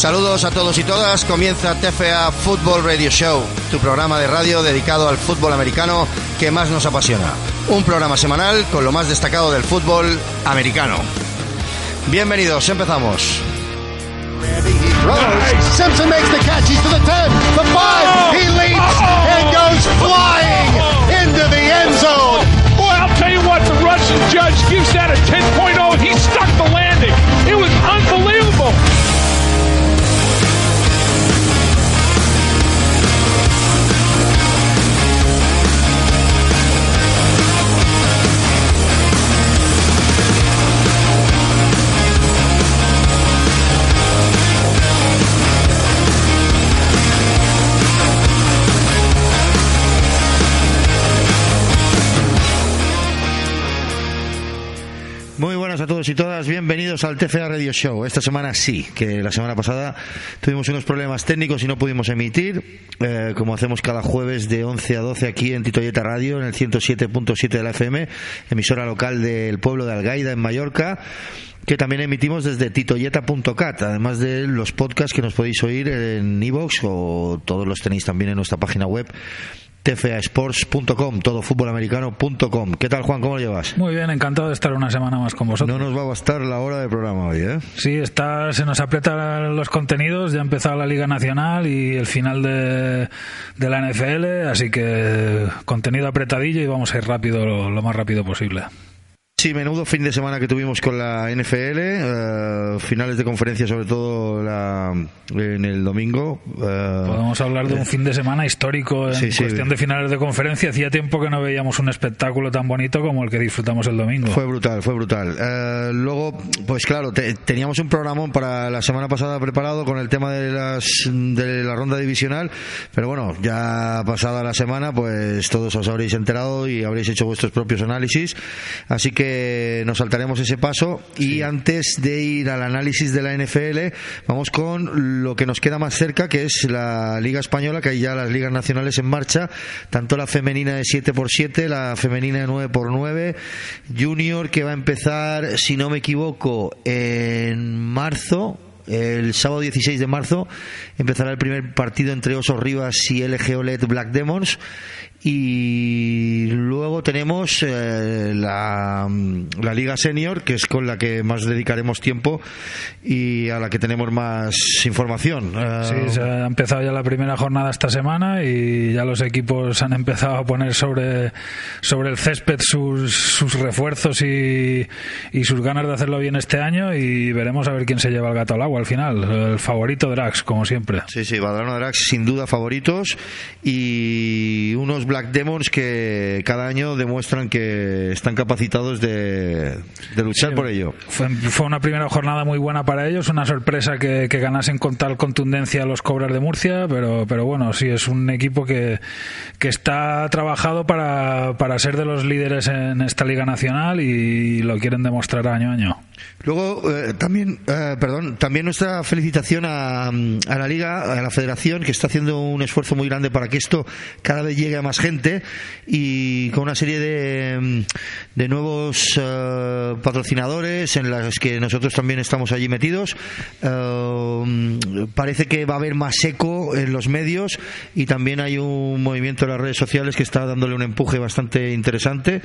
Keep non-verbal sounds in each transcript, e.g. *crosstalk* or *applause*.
Saludos a todos y todas. Comienza TFA Football Radio Show, tu programa de radio dedicado al fútbol americano que más nos apasiona. Un programa semanal con lo más destacado del fútbol americano. Bienvenidos, empezamos. Simpson makes the catch. He's to the 10, the 5. He leaps and goes flying into the end zone. Boy, I'll tell you what, the Russian judge gives that a 10.0. He stuck the landing. Todos y todas, bienvenidos al TFA Radio Show. Esta semana sí, que la semana pasada tuvimos unos problemas técnicos y no pudimos emitir, eh, como hacemos cada jueves de 11 a 12 aquí en Titoyeta Radio, en el 107.7 de la FM, emisora local del pueblo de Algaida, en Mallorca que también emitimos desde titoyeta.cat, además de los podcasts que nos podéis oír en iVoox o todos los tenéis también en nuestra página web tfasports.com, todofutbolamericano.com. ¿Qué tal, Juan? ¿Cómo lo llevas? Muy bien, encantado de estar una semana más con vosotros. No nos va a bastar la hora de programa hoy, ¿eh? Sí, está, se nos aprietan los contenidos, ya ha empezado la Liga Nacional y el final de, de la NFL, así que contenido apretadillo y vamos a ir rápido, lo, lo más rápido posible. Sí, menudo fin de semana que tuvimos con la NFL, eh, finales de conferencia sobre todo la, en el domingo. eh, Podemos hablar de un fin de semana histórico en Sí, sí. cuestión de finales de conferencia. Hacía tiempo que no veíamos un espectáculo tan bonito como el que disfrutamos el domingo. Fue brutal, fue brutal. Eh, luego, pues claro, te- teníamos un programón para la semana pasada preparado con el tema de, las, de la ronda divisional, pero bueno, ya pasada la semana, pues todos os habréis enterado y habréis hecho vuestros propios análisis, así que nos saltaremos ese paso y antes de ir al análisis de la NFL, vamos con lo que nos queda más cerca, que es la Liga Española, que hay ya las ligas nacionales en marcha, tanto la femenina de 7x7, la femenina de 9x9, Junior que va a empezar, si no me equivoco, en marzo. El sábado 16 de marzo empezará el primer partido entre Osos Rivas y LG OLED Black Demons. Y luego tenemos eh, la, la Liga Senior, que es con la que más dedicaremos tiempo y a la que tenemos más información. Eh, Sí, se ha empezado ya la primera jornada esta semana y ya los equipos han empezado a poner sobre, sobre el césped sus, sus refuerzos y, y sus ganas de hacerlo bien este año y veremos a ver quién se lleva el gato al agua al final. El favorito Drax, como siempre. Sí, sí, Badrano Drax sin duda favoritos y unos Black Demons que cada año demuestran que están capacitados de, de luchar Sí. por ello. Fue, fue una primera jornada muy buena para ellos, una sorpresa que, que ganasen con tal contundencia los Cobras de Murcia, pero, pero bueno, sí, es un equipo que, que está trabajado para, para ser de los líderes en esta Liga Nacional y lo quieren demostrar año a año. Luego, eh, también, eh, perdón, también nuestra felicitación a, a la Liga, a la Federación, que está haciendo un esfuerzo muy grande para que esto cada vez llegue a más gente y con una serie de, de nuevos eh, patrocinadores en las que nosotros también estamos allí metidos. Mm, parece que va a haber más eco en los medios y también hay un movimiento en las redes sociales que está dándole un empuje bastante interesante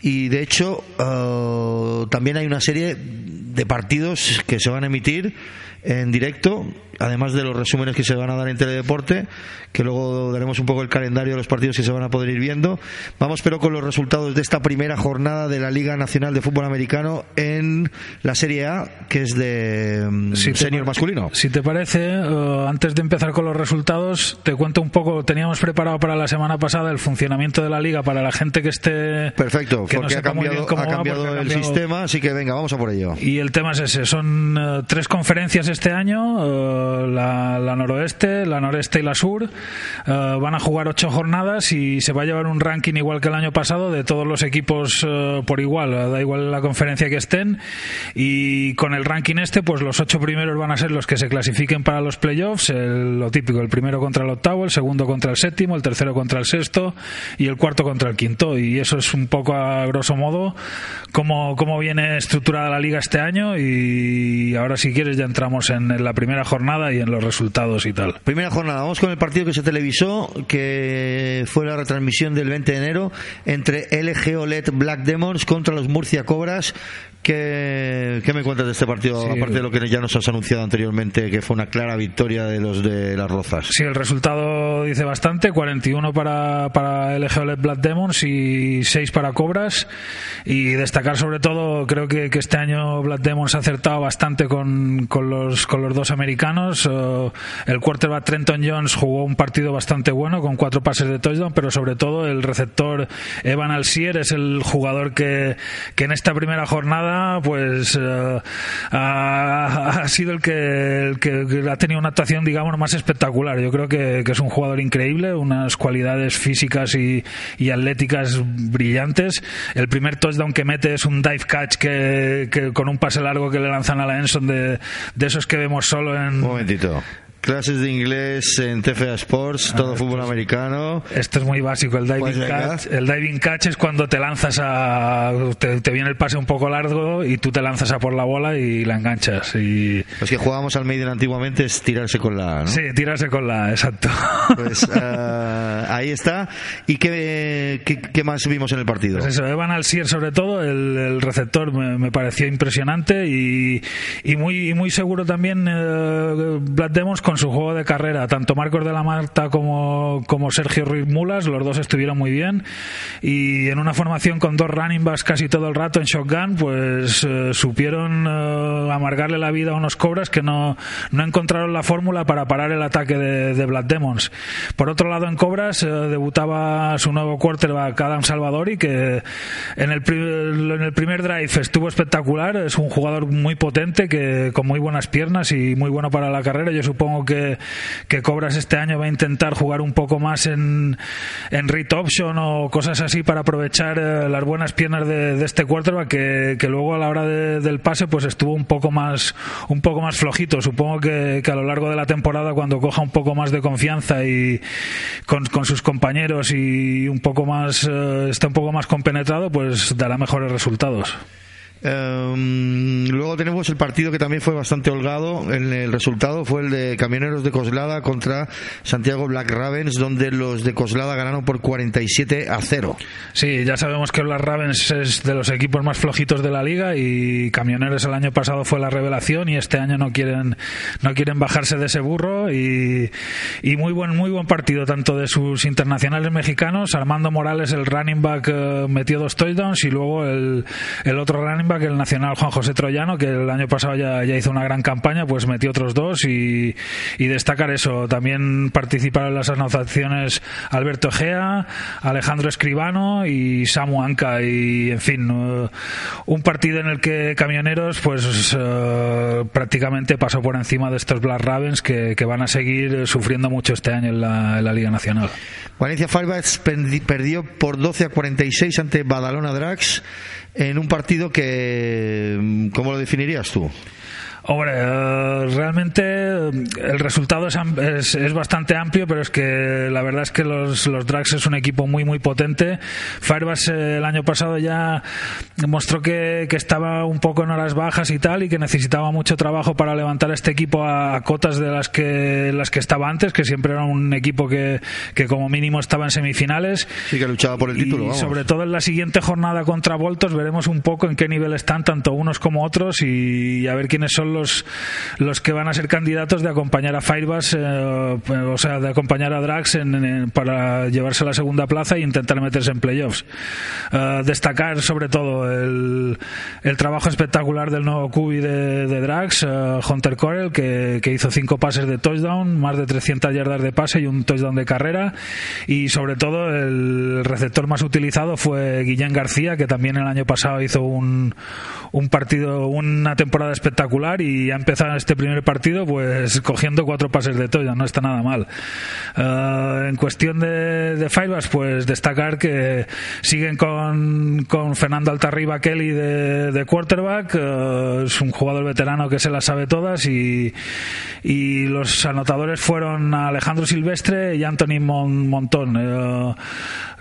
y de hecho eh, también hay una serie de partidos que se van a emitir en directo, además de los resúmenes que se van a dar en Teledeporte, que luego daremos un poco el calendario de los partidos que se van a poder ir viendo. Vamos pero con los resultados de esta primera jornada de la Liga Nacional de Fútbol Americano en la Serie A, que es de mm, Si senior masculino. Si te parece, eh, antes de empezar con los resultados, te cuento un poco, teníamos preparado para la semana pasada el funcionamiento de la liga para la gente que esté... Perfecto, que no porque ha sepa muy cambiado, cómo ha va, cambiado porque ha el cambiado- sistema, así que venga, vamos a por ello. Y el tema es ese, son eh, tres conferencias este año, eh, la, la noroeste, la noreste y la sur. Eh, van a jugar ocho jornadas y se va a llevar un ranking igual que el año pasado de todos los equipos eh, por igual, da igual la conferencia que estén. Y con el ranking este, pues los ocho primeros van a ser los que se clasifiquen para los playoffs, el- lo típico, el primero contra el octavo, el segundo contra el séptimo, el tercero contra el sexto y el cuarto contra el quinto. Y eso es un poco a grosso modo cómo, cómo viene estructurada la liga este año y ahora si quieres ya entramos en, la primera jornada y en los resultados y tal. Primera jornada, vamos con el partido que se televisó, que fue la retransmisión del 20 de enero entre LG OLED Black Demons contra los Murcia Cobras. ¿Qué, me cuentas de este partido, aparte de lo que ya nos has anunciado anteriormente, que fue una clara victoria de los de las Rozas? Sí, el resultado dice bastante, 41 para, para LG OLED Black Demons y 6 para Cobras. Y destacar sobre todo, creo que, que este año Black Demons ha acertado bastante con, con, los, con los dos americanos. El quarterback Trenton Jones jugó un partido bastante bueno con cuatro pases de touchdown, pero sobre todo el receptor Evan Alcier es el jugador que, que en esta primera jornada pues eh, ha, sido el que, ha tenido una actuación digamos más espectacular. Yo creo que, es un jugador increíble, unas cualidades físicas y, y atléticas brillantes. El primer touchdown que mete es un dive catch que, que con un pase largo que le lanzan a la Enson de, de esos que vemos solo en... Un momentito. Clases de inglés en TFA Sports, todo fútbol americano. Esto es muy básico, el diving pues catch. El diving catch es cuando te lanzas a. Te, viene el pase un poco largo y tú te lanzas a por la bola y la enganchas. Y... Los que jugábamos al medio antiguamente es tirarse con la. ¿no? Sí, tirarse con la, exacto. Pues uh, *laughs* ahí está. ¿Y qué, qué, más vimos en el partido? Pues eso, Evan Alcier, sobre todo, el, receptor me, me, pareció impresionante y, y, muy, y muy seguro también uh, Black Demons con su juego de carrera. Tanto Marcos de la Marta como, como Sergio Ruiz Mulas, los dos estuvieron muy bien. Y en una formación con dos running backs casi todo el rato en shotgun, pues eh, supieron eh, amargarle la vida a unos cobras que no, no encontraron la fórmula para parar el ataque de, de Black Demons. Por otro lado, en Cobras eh, debutaba su nuevo quarterback Adam Salvadori, que en el, en el primer drive estuvo espectacular. Es un jugador muy potente, que con muy buenas piernas y muy bueno para la carrera. Yo supongo que, Cobras este año va a intentar jugar un poco más en, en read option o cosas así para aprovechar eh, las buenas piernas de, este quarterback que, que, luego a la hora del pase pues estuvo un poco más un poco más flojito. Supongo que, a lo largo de la temporada cuando coja un poco más de confianza y con, sus compañeros y un poco más eh, está un poco más compenetrado pues dará mejores resultados. Em, luego tenemos el partido que también fue bastante holgado. En el resultado fue el de Camioneros de Coslada contra Santiago Black Ravens, donde los de Coslada ganaron por 47 a 0. Sí, ya sabemos que Black Ravens es de los equipos más flojitos de la liga y Camioneros el año pasado fue la revelación y este año no quieren no quieren bajarse de ese burro y, y muy buen muy buen partido tanto de sus internacionales mexicanos. Armando Morales, el running back, eh, metió dos touchdowns y luego el, el otro running back que el nacional Juan José Troyano, que el año pasado ya, ya hizo una gran campaña, pues metió otros dos y, destacar eso. También participaron en las anotaciones Alberto Egea, Alejandro Escribano y Samu Anca. Y, en fin, uh, un partido en el que Camioneros, pues uh, prácticamente pasó por encima de estos Black Ravens que, van a seguir sufriendo mucho este año en la, en la Liga Nacional. Valencia Firebats perdió por 12 a 46 ante Badalona Drags en un partido que, ¿cómo lo definirías tú? Hombre, eh, realmente eh, el resultado es, es, bastante amplio, pero es que la verdad es que los, los Drags es un equipo muy, muy potente. Firebase eh, el año pasado ya mostró que, que, estaba un poco en horas bajas y tal, y que necesitaba mucho trabajo para levantar este equipo a, cotas de las que, las que estaba antes, que siempre era un equipo que, que como mínimo estaba en semifinales. Sí, que luchaba por el título. Y sobre todo en la siguiente jornada contra Voltos veremos un poco en qué nivel están tanto unos como otros y a ver quiénes son los, los que van a ser candidatos de acompañar a Firebase, eh, o sea, de acompañar a Drax para llevarse la segunda plaza e intentar meterse en playoffs. Eh, destacar sobre todo el, el, trabajo espectacular del nuevo QB de, de Drax, eh, Hunter Corel, que, que, hizo cinco pases de touchdown, más de 300 yardas de pase y un touchdown de carrera. Y sobre todo el receptor más utilizado fue Guillén García, que también el año pasado hizo un, un partido, una temporada espectacular y ha empezado este primer partido pues cogiendo cuatro pases de toya, no está nada mal. Uh, en cuestión de, de pues destacar que siguen con, con Fernando Altarriba Kelly de, de quarterback, uh, es un jugador veterano que se las sabe todas y, y los anotadores fueron Alejandro Silvestre y Anthony Montón. Uh,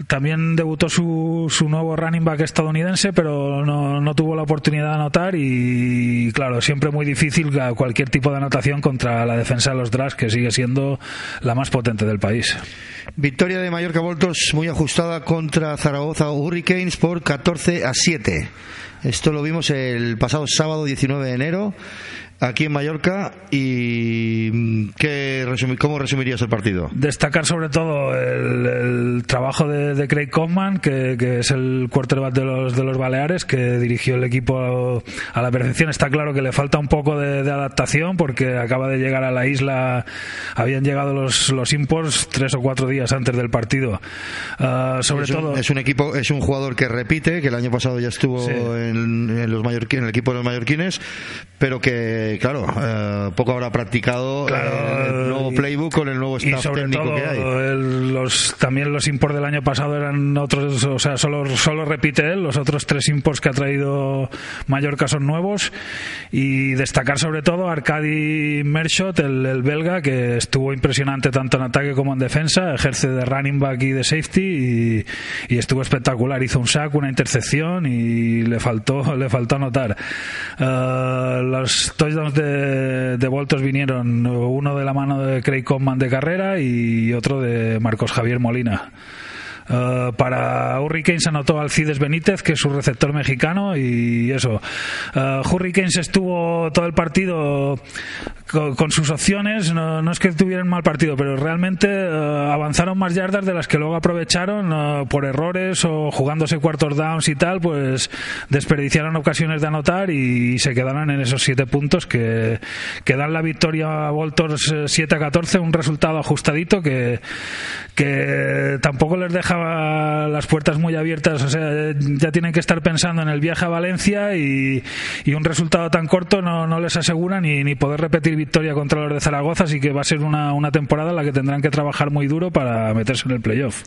también debutó su, su nuevo running back estadounidense, pero no, no tuvo la oportunidad de anotar y claro, siempre muy difícil cualquier tipo de anotación contra la defensa de los Drags, que sigue siendo la más potente del país. Victoria de Mallorca Voltos muy ajustada contra Zaragoza Hurricanes por 14 a 7. Esto lo vimos el pasado sábado 19 de enero aquí en Mallorca y mm, ¿qué ¿cómo resumirías el partido? Destacar sobre todo el, trabajo de, Craig Kaufman, que, es el quarterback de los, de los Baleares, que dirigió el equipo a, la perfección. Está claro que le falta un poco de, adaptación porque acaba de llegar a la isla, habían llegado los, los imports tres o cuatro días antes del partido. Ah, sobre es todo es un equipo, es un jugador que repite, que el año pasado ya estuvo en, los en el equipo de los mallorquines, pero que claro, eh, poco habrá practicado el nuevo playbook con el nuevo staff técnico que hay. los, también los imports del año pasado eran otros, o sea, solo, solo repite él, los otros tres imports que ha traído Mallorca son nuevos y destacar sobre todo a Arkady Mershot, el, belga, que estuvo impresionante tanto en ataque como en defensa, ejerce de running back y de safety y, estuvo espectacular, hizo un sack, una intercepción y le faltó, *laughs* le faltó anotar. Uh, los de, de vinieron uno de la mano de Craig Conman de carrera y otro de Marcos Javier Molina. Uh, para Hurricanes anotó Alcides Benítez, que es su receptor mexicano, y eso. Uh, Hurricanes estuvo todo el partido con, sus opciones, no, es que tuvieran mal partido, pero realmente uh, avanzaron más yardas de las que luego aprovecharon por errores o jugándose cuartos downs y tal, pues desperdiciaron ocasiones de anotar y, se quedaron en esos siete puntos que, que dan la victoria a Voltors 7 a 14, un resultado ajustadito que, que tampoco les deja las puertas muy abiertas, o sea, ya tienen que estar pensando en el viaje a Valencia y, un resultado tan corto no, no les asegura ni, ni, poder repetir victoria contra los de Zaragoza, así que va a ser una, una temporada en la que tendrán que trabajar muy duro para meterse en el playoff.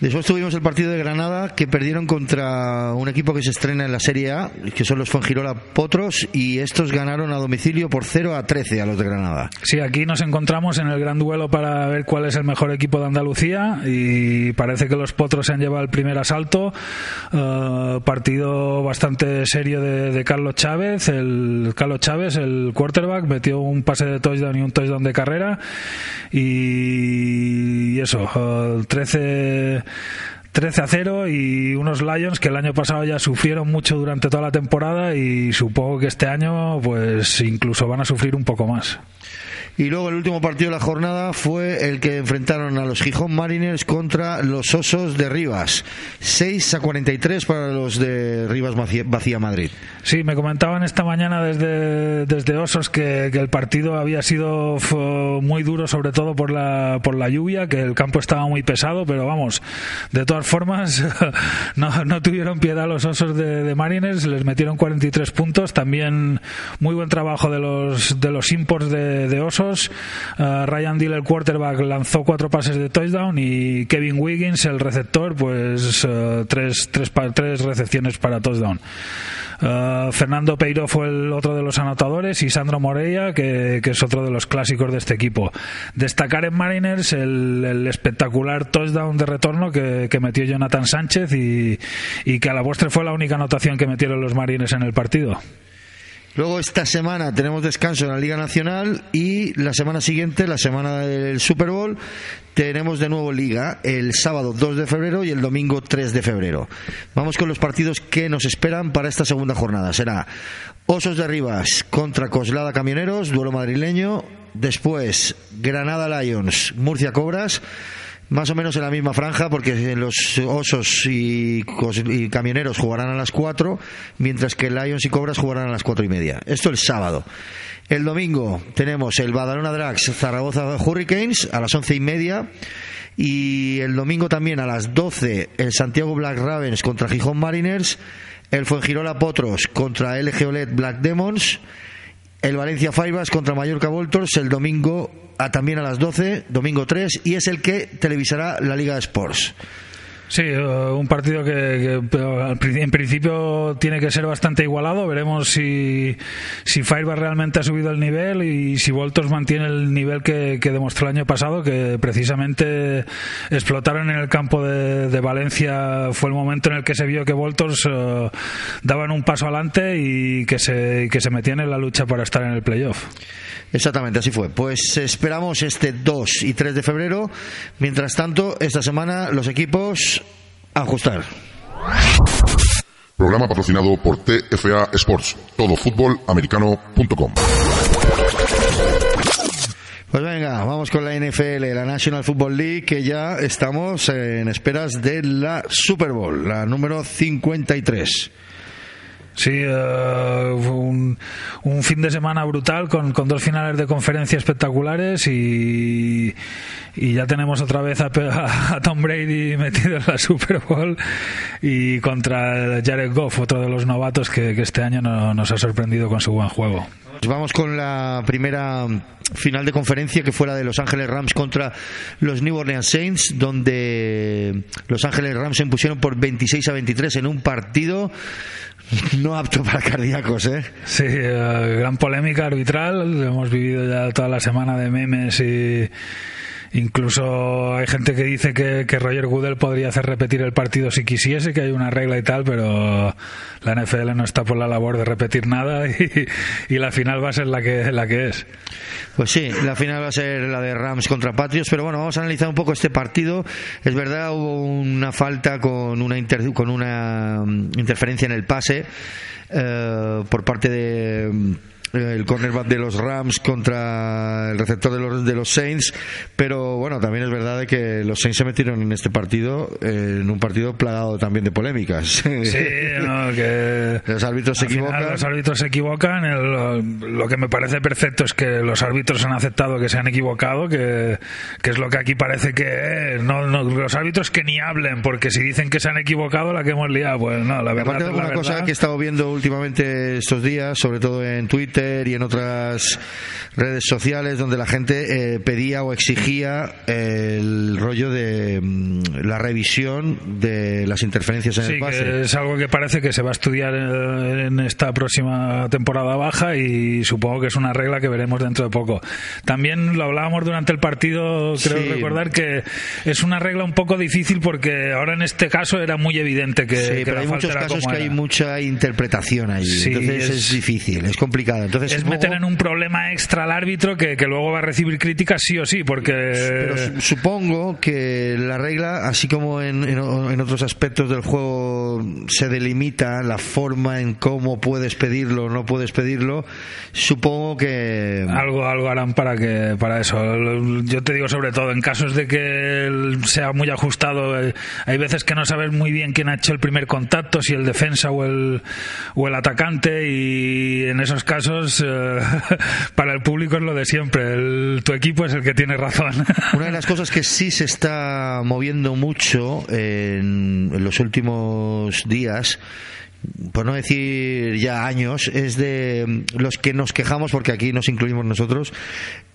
Después tuvimos el partido de Granada que perdieron contra un equipo que se estrena en la Serie A, que son los Fuengirola Potros, y estos ganaron a domicilio por 0 a 13 a los de Granada. Sí, aquí nos encontramos en el gran duelo para ver cuál es el mejor equipo de Andalucía y parece que los Potros se han llevado el primer asalto. Uh, partido bastante serio de, Carlos Chávez. El Carlos Chávez, el quarterback, metió un pase de touchdown y un touchdown de carrera. Y, eso, uh, 13. 13 a 0 y unos Lions que el año pasado ya sufrieron mucho durante toda la temporada y supongo que este año pues incluso van a sufrir un poco más. Y luego el último partido de la jornada fue el que enfrentaron a los Gijón Mariners contra los Osos de Rivas. 6 a 43 para los de Rivas Vacía Madrid. Sí, me comentaban esta mañana desde, desde Osos que, el partido había sido muy duro, sobre todo por la, por la lluvia, que el campo estaba muy pesado, pero vamos, de todas formas, *laughs* no, no tuvieron piedad los Osos de, Mariners, les metieron 43 puntos. También muy buen trabajo de los, de los imports de, de Osos eh, Ryan Deal, el quarterback, lanzó cuatro pases de touchdown y Kevin Wiggins, el receptor, pues uh, tres, tres, tres recepciones para touchdown. Eh, Fernando Peiro fue el otro de los anotadores y Sandro Moreira, que, es otro de los clásicos de este equipo. Destacar en Mariners el, espectacular touchdown de retorno que, metió Jonathan Sánchez y, que a la vuestra fue la única anotación que metieron los Mariners en el partido. Luego esta semana tenemos descanso en la Liga Nacional y la semana siguiente, la semana del Super Bowl, tenemos de nuevo Liga el sábado 2 de febrero y el domingo 3 de febrero. Vamos con los partidos que nos esperan para esta segunda jornada. Será Osos de Rivas contra Coslada Camioneros, duelo madrileño. Después Granada Lions, Murcia Cobras más o menos en la misma franja, porque los osos y, camioneros jugarán a las 4, mientras que Lions y Cobras jugarán a las cuatro y media. Esto el sábado. El domingo tenemos el Badalona Drax Zaragoza Hurricanes a las once y media. Y el domingo también a las 12 el Santiago Black Ravens contra Gijón Mariners. El Fuengirola Potros contra LG OLED Black Demons. El Valencia Faibas contra Mallorca Voltors el domingo también a las 12, domingo 3, y es el que televisará la Liga de Sports. Sí, eh, un partido que, en principio tiene que ser bastante igualado. Veremos si, si Fireball realmente ha subido el nivel y si Voltos mantiene el nivel que, demostró el año pasado, que precisamente explotaron en el campo de, Valencia. Fue el momento en el que se vio que Voltos eh, daban un paso adelante y que se, que se metían en la lucha para estar en el playoff. Exactamente, así fue. Pues esperamos este 2 y 3 de febrero. Mientras tanto, esta semana los equipos ajustar. Programa patrocinado por TFA Sports, todofutbolamericano.com. Pues venga, vamos con la NFL, la National Football League, que ya estamos en esperas de la Super Bowl, la número 53. Sí, uh, un, un, fin de semana brutal con, con, dos finales de conferencia espectaculares y, y ya tenemos otra vez a, a, Tom Brady metido en la Super Bowl y contra Jared Goff, otro de los novatos que, que este año no, nos ha sorprendido con su buen juego. Vamos con la primera final de conferencia que fue la de Los Ángeles Rams contra los New Orleans Saints, donde Los Ángeles Rams se impusieron por 26 a 23 en un partido no apto para cardíacos, ¿eh? Sí, eh, gran polémica arbitral. Hemos vivido ya toda la semana de memes y Incluso hay gente que dice que, Roger Goodell podría hacer repetir el partido si quisiese, que hay una regla y tal, pero la NFL no está por la labor de repetir nada *laughs* y, la final va a ser la que, la que es. Pues sí, la final va a ser la de Rams contra Patriots, pero bueno, vamos a analizar un poco este partido. Es verdad, hubo una falta con una, con una mm, interferencia en el pase eh, por parte de el cornerback de los Rams contra el receptor de los, de los Saints, pero bueno, también es verdad que los Saints se metieron en este partido, en un partido plagado también de polémicas. *laughs* Sí, que los árbitros se equivocan. Los árbitros se equivocan, lo que me parece perfecto es que los árbitros han aceptado que se han equivocado, que, es lo que aquí parece que no, los árbitros que ni hablen, porque si dicen que se han equivocado, la que hemos liado, pues no, la verdad. Aparte una cosa que he estado viendo últimamente estos días, sobre todo en Twitter, y en otras redes sociales donde la gente eh, pedía o exigía el rollo de mm, la revisión de las interferencias en el pase. es algo que parece que se va a estudiar en esta próxima temporada baja y supongo que es una regla que veremos dentro de poco. También lo hablábamos durante el partido, creo recordar que es una regla un poco difícil porque ahora en este caso era muy evidente que, sí, pero hay muchos casos que hay mucha interpretación ahí, entonces es, difícil, es complicado. Entonces es meter en un problema extra al árbitro que, que, luego va a recibir críticas sí o sí, porque... Pero supongo que la regla, así como en, en, otros aspectos del juego se delimita la forma en cómo puedes pedirlo o no puedes pedirlo, supongo que... Algo, algo harán para, que, para eso. Yo te digo sobre todo, en casos de que sea muy ajustado, eh, hay veces que no sabes muy bien quién ha hecho el primer contacto, si el defensa o el, o el atacante, y en esos casos eh, *laughs* para el público es lo de siempre. tu equipo es el que tiene razón. *laughs* Una de las cosas que sí se está moviendo mucho en, los últimos días por no decir ya años, es de los que nos quejamos, porque aquí nos incluimos nosotros,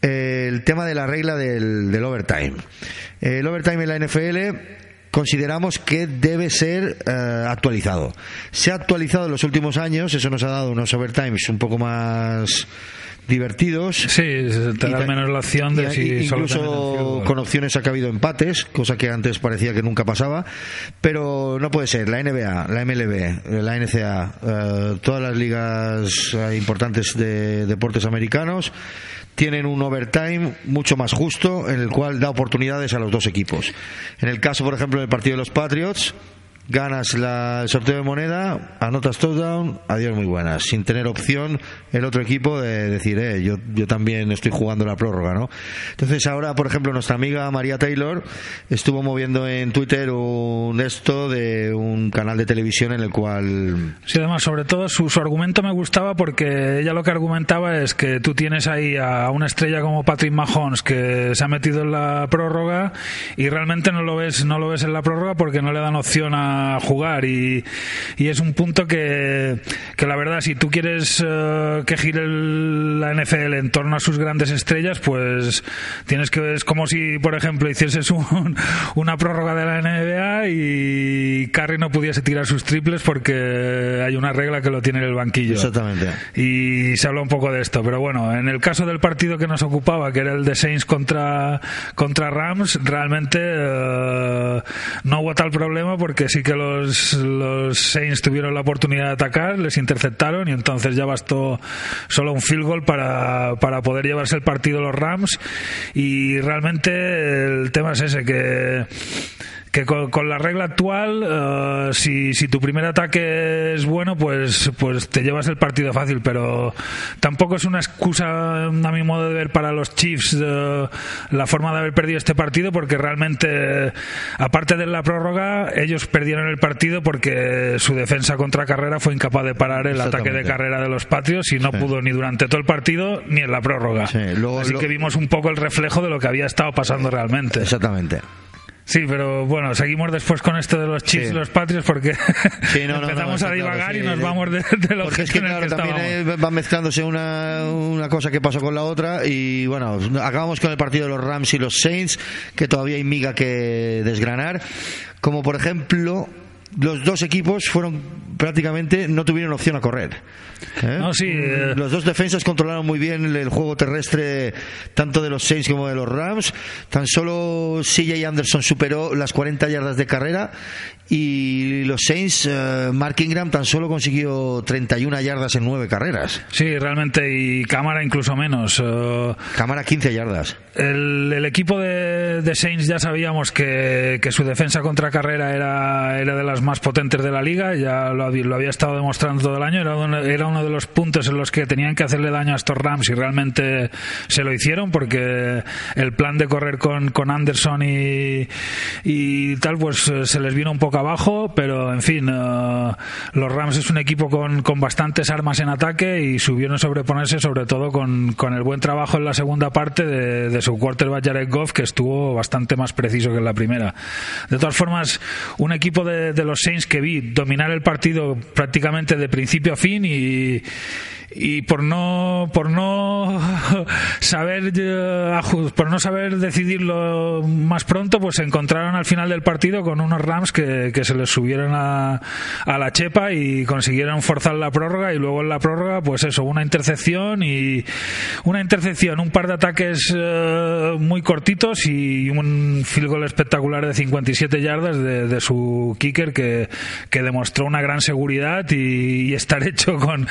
el tema de la regla del overtime. El overtime en la NFL consideramos que debe ser eh, actualizado. Se ha actualizado en los últimos años, eso nos ha dado unos overtimes un poco más divertidos. Sí, te da menos la opción de si incluso con opciones ha habido empates, cosa que antes parecía que nunca pasaba, pero no puede ser. La NBA, la MLB, la NCA, eh, todas las ligas eh, importantes de deportes americanos tienen un overtime mucho más justo en el cual da oportunidades a los dos equipos. En el caso, por ejemplo, del partido de los Patriots, ganas la, el sorteo de moneda, anotas touchdown, adiós muy buenas, sin tener opción el otro equipo de decir, eh, yo, yo también estoy jugando la prórroga, ¿no? Entonces ahora, por ejemplo, nuestra amiga María Taylor estuvo moviendo en Twitter un esto de un canal de televisión en el cual... Sí, además, sobre todo su, su argumento me gustaba porque ella lo que argumentaba es que tú tienes ahí a una estrella como Patrick Mahomes que se ha metido en la prórroga y realmente no lo ves, no lo ves en la prórroga porque no le dan opción a a jugar y, y es un punto que, que la verdad, si tú quieres eh, que gire el- la NFL en torno a sus grandes estrellas, pues tienes que, es como si, por ejemplo, hicieses un- *laughs* una prórroga de la NBA y Curry no pudiese tirar sus triples porque hay una regla que lo tiene en el banquillo. Exactamente. Y se habla un poco de esto, pero bueno, en el caso del partido que nos ocupaba, que era el de Saints contra, contra Rams, realmente eh, no hubo tal problema porque sí que los, los Saints tuvieron la oportunidad de atacar, les interceptaron y entonces ya bastó solo un field goal para, para poder llevarse el partido los Rams. Y realmente el tema es ese, que que con, con la regla actual, eh, si, si tu primer ataque es bueno, pues, pues te llevas el partido fácil, pero tampoco es una excusa, a mi modo de ver, para los Chiefs eh, la forma de haber perdido este partido, porque realmente, aparte de la prórroga, ellos perdieron el partido porque su defensa contra carrera fue incapaz de parar el ataque de carrera de los Patriots y no Sí. pudo ni durante todo el partido ni en la prórroga. Sí, luego- Así lo- que vimos un poco el reflejo de lo que había estado pasando realmente. Exactamente. Sí, pero bueno, seguimos después con esto de los Chiefs Sí. y los Patriots porque Sí, no, no, no, *laughs* empezamos a claro, divagar sí, y nos vamos de, de lo Porque es que, claro, que también estábamos. eh, va mezclándose una, una cosa que pasó con la otra y bueno, acabamos con el partido de los Rams y los Saints, que todavía hay miga que desgranar, como por ejemplo los dos equipos fueron prácticamente no tuvieron opción a correr. ¿eh? No, sí, eh. Los dos defensas controlaron muy bien el, el juego terrestre tanto de los Saints como de los Rams. Tan solo CJ Anderson superó las 40 yardas de carrera y los Saints, eh, Mark Ingram tan solo consiguió 31 yardas en 9 carreras. Sí, realmente, y cámara incluso menos. Eh, Cámara 15 yardas. el, el equipo de, de Saints ya sabíamos que, que su defensa contra carrera era, era de las más potentes de la liga, ya lo, había- lo había estado demostrando todo el año, era uno, era uno de los puntos en los que tenían que hacerle daño a estos Rams y realmente se lo hicieron porque el plan de correr con, con Anderson y, y tal, pues eh, se les vino un poco abajo, pero en fin, eh, los Rams es un equipo con, con bastantes armas en ataque y subieron sobreponerse sobre todo con, con el buen trabajo en la segunda parte de, de su quarterback Jared Goff, que estuvo bastante más preciso que en la primera. De todas formas, un equipo de, de los Saints que vi dominar el partido prácticamente de principio a fin y y por no por no *laughs* saber eh, por no saber decidirlo más pronto pues se encontraron al final del partido con unos Rams que, que se les subieron a, a la chepa y consiguieron forzar la prórroga y luego en la prórroga pues eso una intercepción y una intercepción un par de ataques eh, muy cortitos y un field goal espectacular de 57 yardas de, de su kicker que, que demostró una gran seguridad y, estar *laughs* hecho con,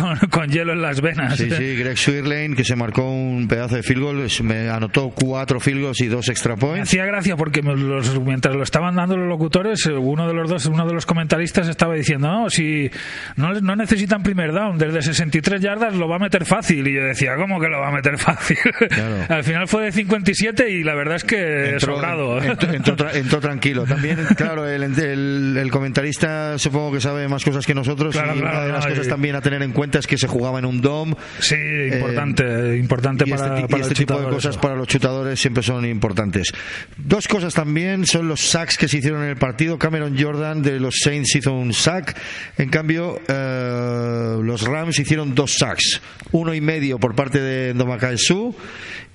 con- con hielo en las venas Sí, sí, Greg Swirlane, que se marcó un pedazo de field goal, me anotó cuatro field goals y dos extra Me points. hacía gracia porque los- mientras lo estaban dando los locutores, eh, uno de los dos, uno de los comentaristas estaba diciendo, no, si no, no necesitan primer down, desde 63 yardas lo va a meter fácil. Y yo decía, ¿cómo que lo va a meter fácil? Claro. *laughs* Al final fue de 57 y la verdad es que sobrado. *laughs* entró- entró tra- entró tranquilo. También, claro, el, el- el comentarista supongo que sabe más cosas que nosotros Claro, y claro, una de las no, cosas y- también a tener en cuenta es que se jugaba en un dom Sí, importante, importante y para, este, ti- y para este tipo de cosas eso. para los chutadores siempre son importantes. Dos cosas también son los sacks que se hicieron en el partido. Cameron Jordan de los Saints hizo un sack. En cambio, eh, los Rams hicieron dos sacks. Uno y medio por parte de Ndomakai Su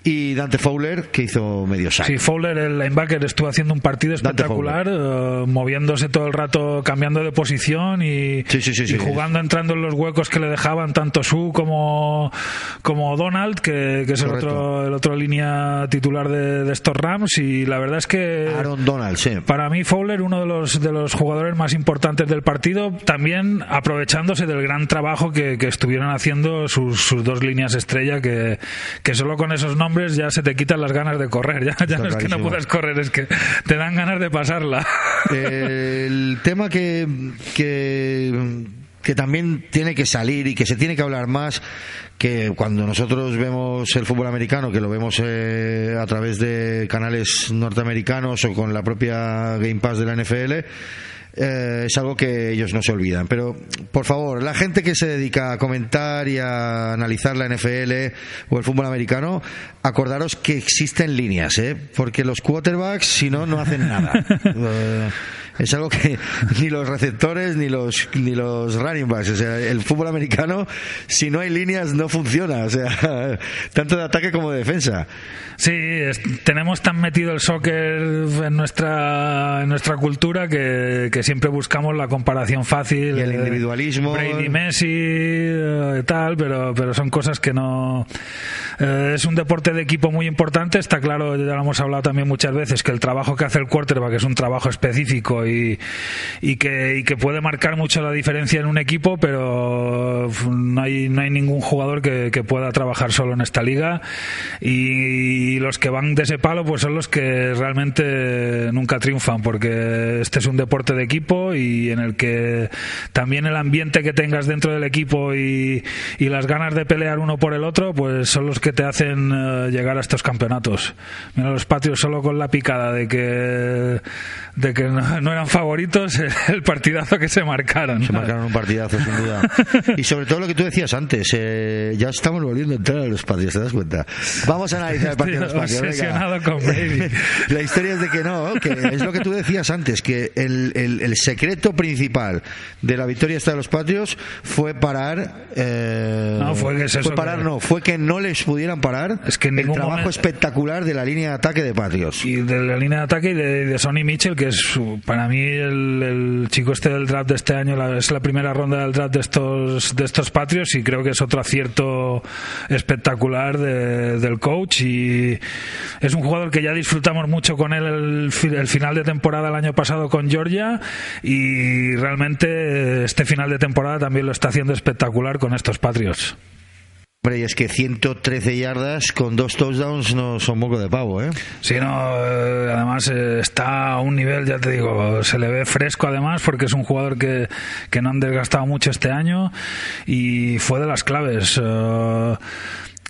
y Dante Fowler que hizo medio sack. Sí, Fowler, el linebacker, estuvo haciendo un partido espectacular, eh, moviéndose todo el rato, cambiando de posición y, Sí, sí, sí, y sí. jugando, entrando en los huecos que le dejaban tanto Su como, como Donald, que, que es el otro, el otro línea titular de, de estos Rams. Y la verdad es que. Aaron Donald, sí. Para mí, Fowler, uno de los, de los jugadores más importantes del partido, también aprovechándose del gran trabajo que, que estuvieron haciendo sus, sus dos líneas estrella, que, que solo con esos nombres ya se te quitan las ganas de correr. Ya, ya no es que no puedas correr, es que te dan ganas de pasarla. Eh, el tema que, que, que también tiene que salir y que se tiene que hablar más, que cuando nosotros vemos el fútbol americano, que lo vemos eh, a través de canales norteamericanos o con la propia Game Pass de la NFL, eh, es algo que ellos no se olvidan. Pero, por favor, la gente que se dedica a comentar y a analizar la NFL o el fútbol americano, acordaros que existen líneas, ¿eh? porque los quarterbacks, si no, no hacen nada. *laughs* Es algo que *laughs* ni los receptores ni los ni los running backs, o sea, el fútbol americano si no hay líneas no funciona, o sea, *laughs* tanto de ataque como de defensa. Sí, es- tenemos tan metido el soccer en nuestra en nuestra cultura que, que siempre buscamos la comparación fácil. Y el eh, individualismo. Brady, Messi, eh, tal, pero, pero son cosas que no. eh, es un deporte de equipo muy importante. Está claro, ya lo hemos hablado también muchas veces, que el trabajo que hace el quarterback es un trabajo específico y, que, y que puede marcar mucho la diferencia en un equipo, pero no hay, no hay ningún jugador que, pueda trabajar solo en esta liga. Y, los que van de ese palo, pues son los que realmente nunca triunfan, porque este es un deporte de equipo y en el que también el ambiente que tengas dentro del equipo y, las ganas de pelear uno por el otro, pues son los que te hacen eh, llegar a estos campeonatos. Mira, los patrios solo con la picada de que, de que no eran favoritos, *laughs* el partidazo que se marcaron. Se marcaron un partidazo, sin duda. *laughs* Y sobre todo lo que tú decías antes, eh, ya estamos volviendo a entrar a los partidos, ¿te das cuenta? Vamos a analizar el partido de los. Obsesionado con Brady. *laughs* La historia es de que no, que es lo que tú decías antes, que el, el- el secreto principal de la victoria esta de los Patriots fue parar. eh, No, fue que es eso parar, que- no, fue que no les pudieran parar Es que en el trabajo momento- espectacular de la línea de ataque de Patriots. y de la línea de ataque y de, de Sonny Mitchell, que es su- para mí el, chico este del draft de este año, la- es la primera ronda del draft de estos de estos Patriots y creo que es otro acierto espectacular de- del coach y es un jugador que ya disfrutamos mucho con él el, el final de temporada el año pasado con Georgia y realmente este final de temporada también lo está haciendo espectacular con estos Patriots. Hombre, y es que 113 yardas con dos touchdowns no son moco de pavo, ¿eh? Sí, no, eh, además eh, está a un nivel, ya te digo, se le ve fresco además porque es un jugador que, que no han desgastado mucho este año y fue de las claves. Eh,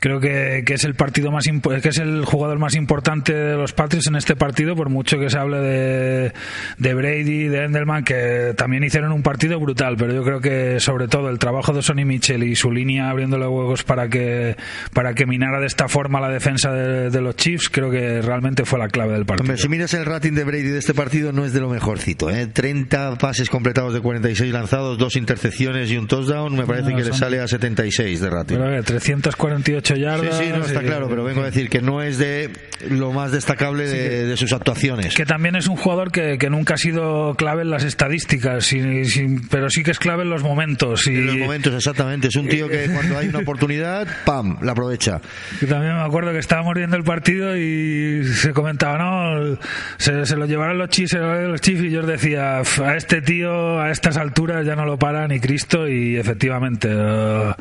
creo que, que es el partido más que es el jugador más importante de los Patriots en este partido por mucho que se hable de, de Brady de Endelman que también hicieron un partido brutal pero yo creo que sobre todo el trabajo de Sonny Mitchell y su línea abriéndole huevos para que para que minara de esta forma la defensa de, de los Chiefs creo que realmente fue la clave del partido Hombre, si miras el rating de Brady de este partido, no es de lo mejorcito. ¿eh? 30 pases completados de 46 lanzados, dos intercepciones y un touchdown. Me parece No, que le sale a 76 de rating. pero, eh, 348 Sí, yardas sí, no está y- claro, pero vengo a decir que no es de lo más destacable de, de sus actuaciones. que también es un jugador que, que nunca ha sido clave en las estadísticas, y- pero sí que es clave en los momentos. Y En los momentos, exactamente. Es un tío que cuando hay una oportunidad, ¡pam!, la aprovecha. que también me acuerdo que estábamos viendo el partido y se comentaba, no, se, se lo llevaron los llevaron los Chiefs", y yo os decía, "F, a este tío a estas alturas ya no lo para ni Cristo y efectivamente... eh,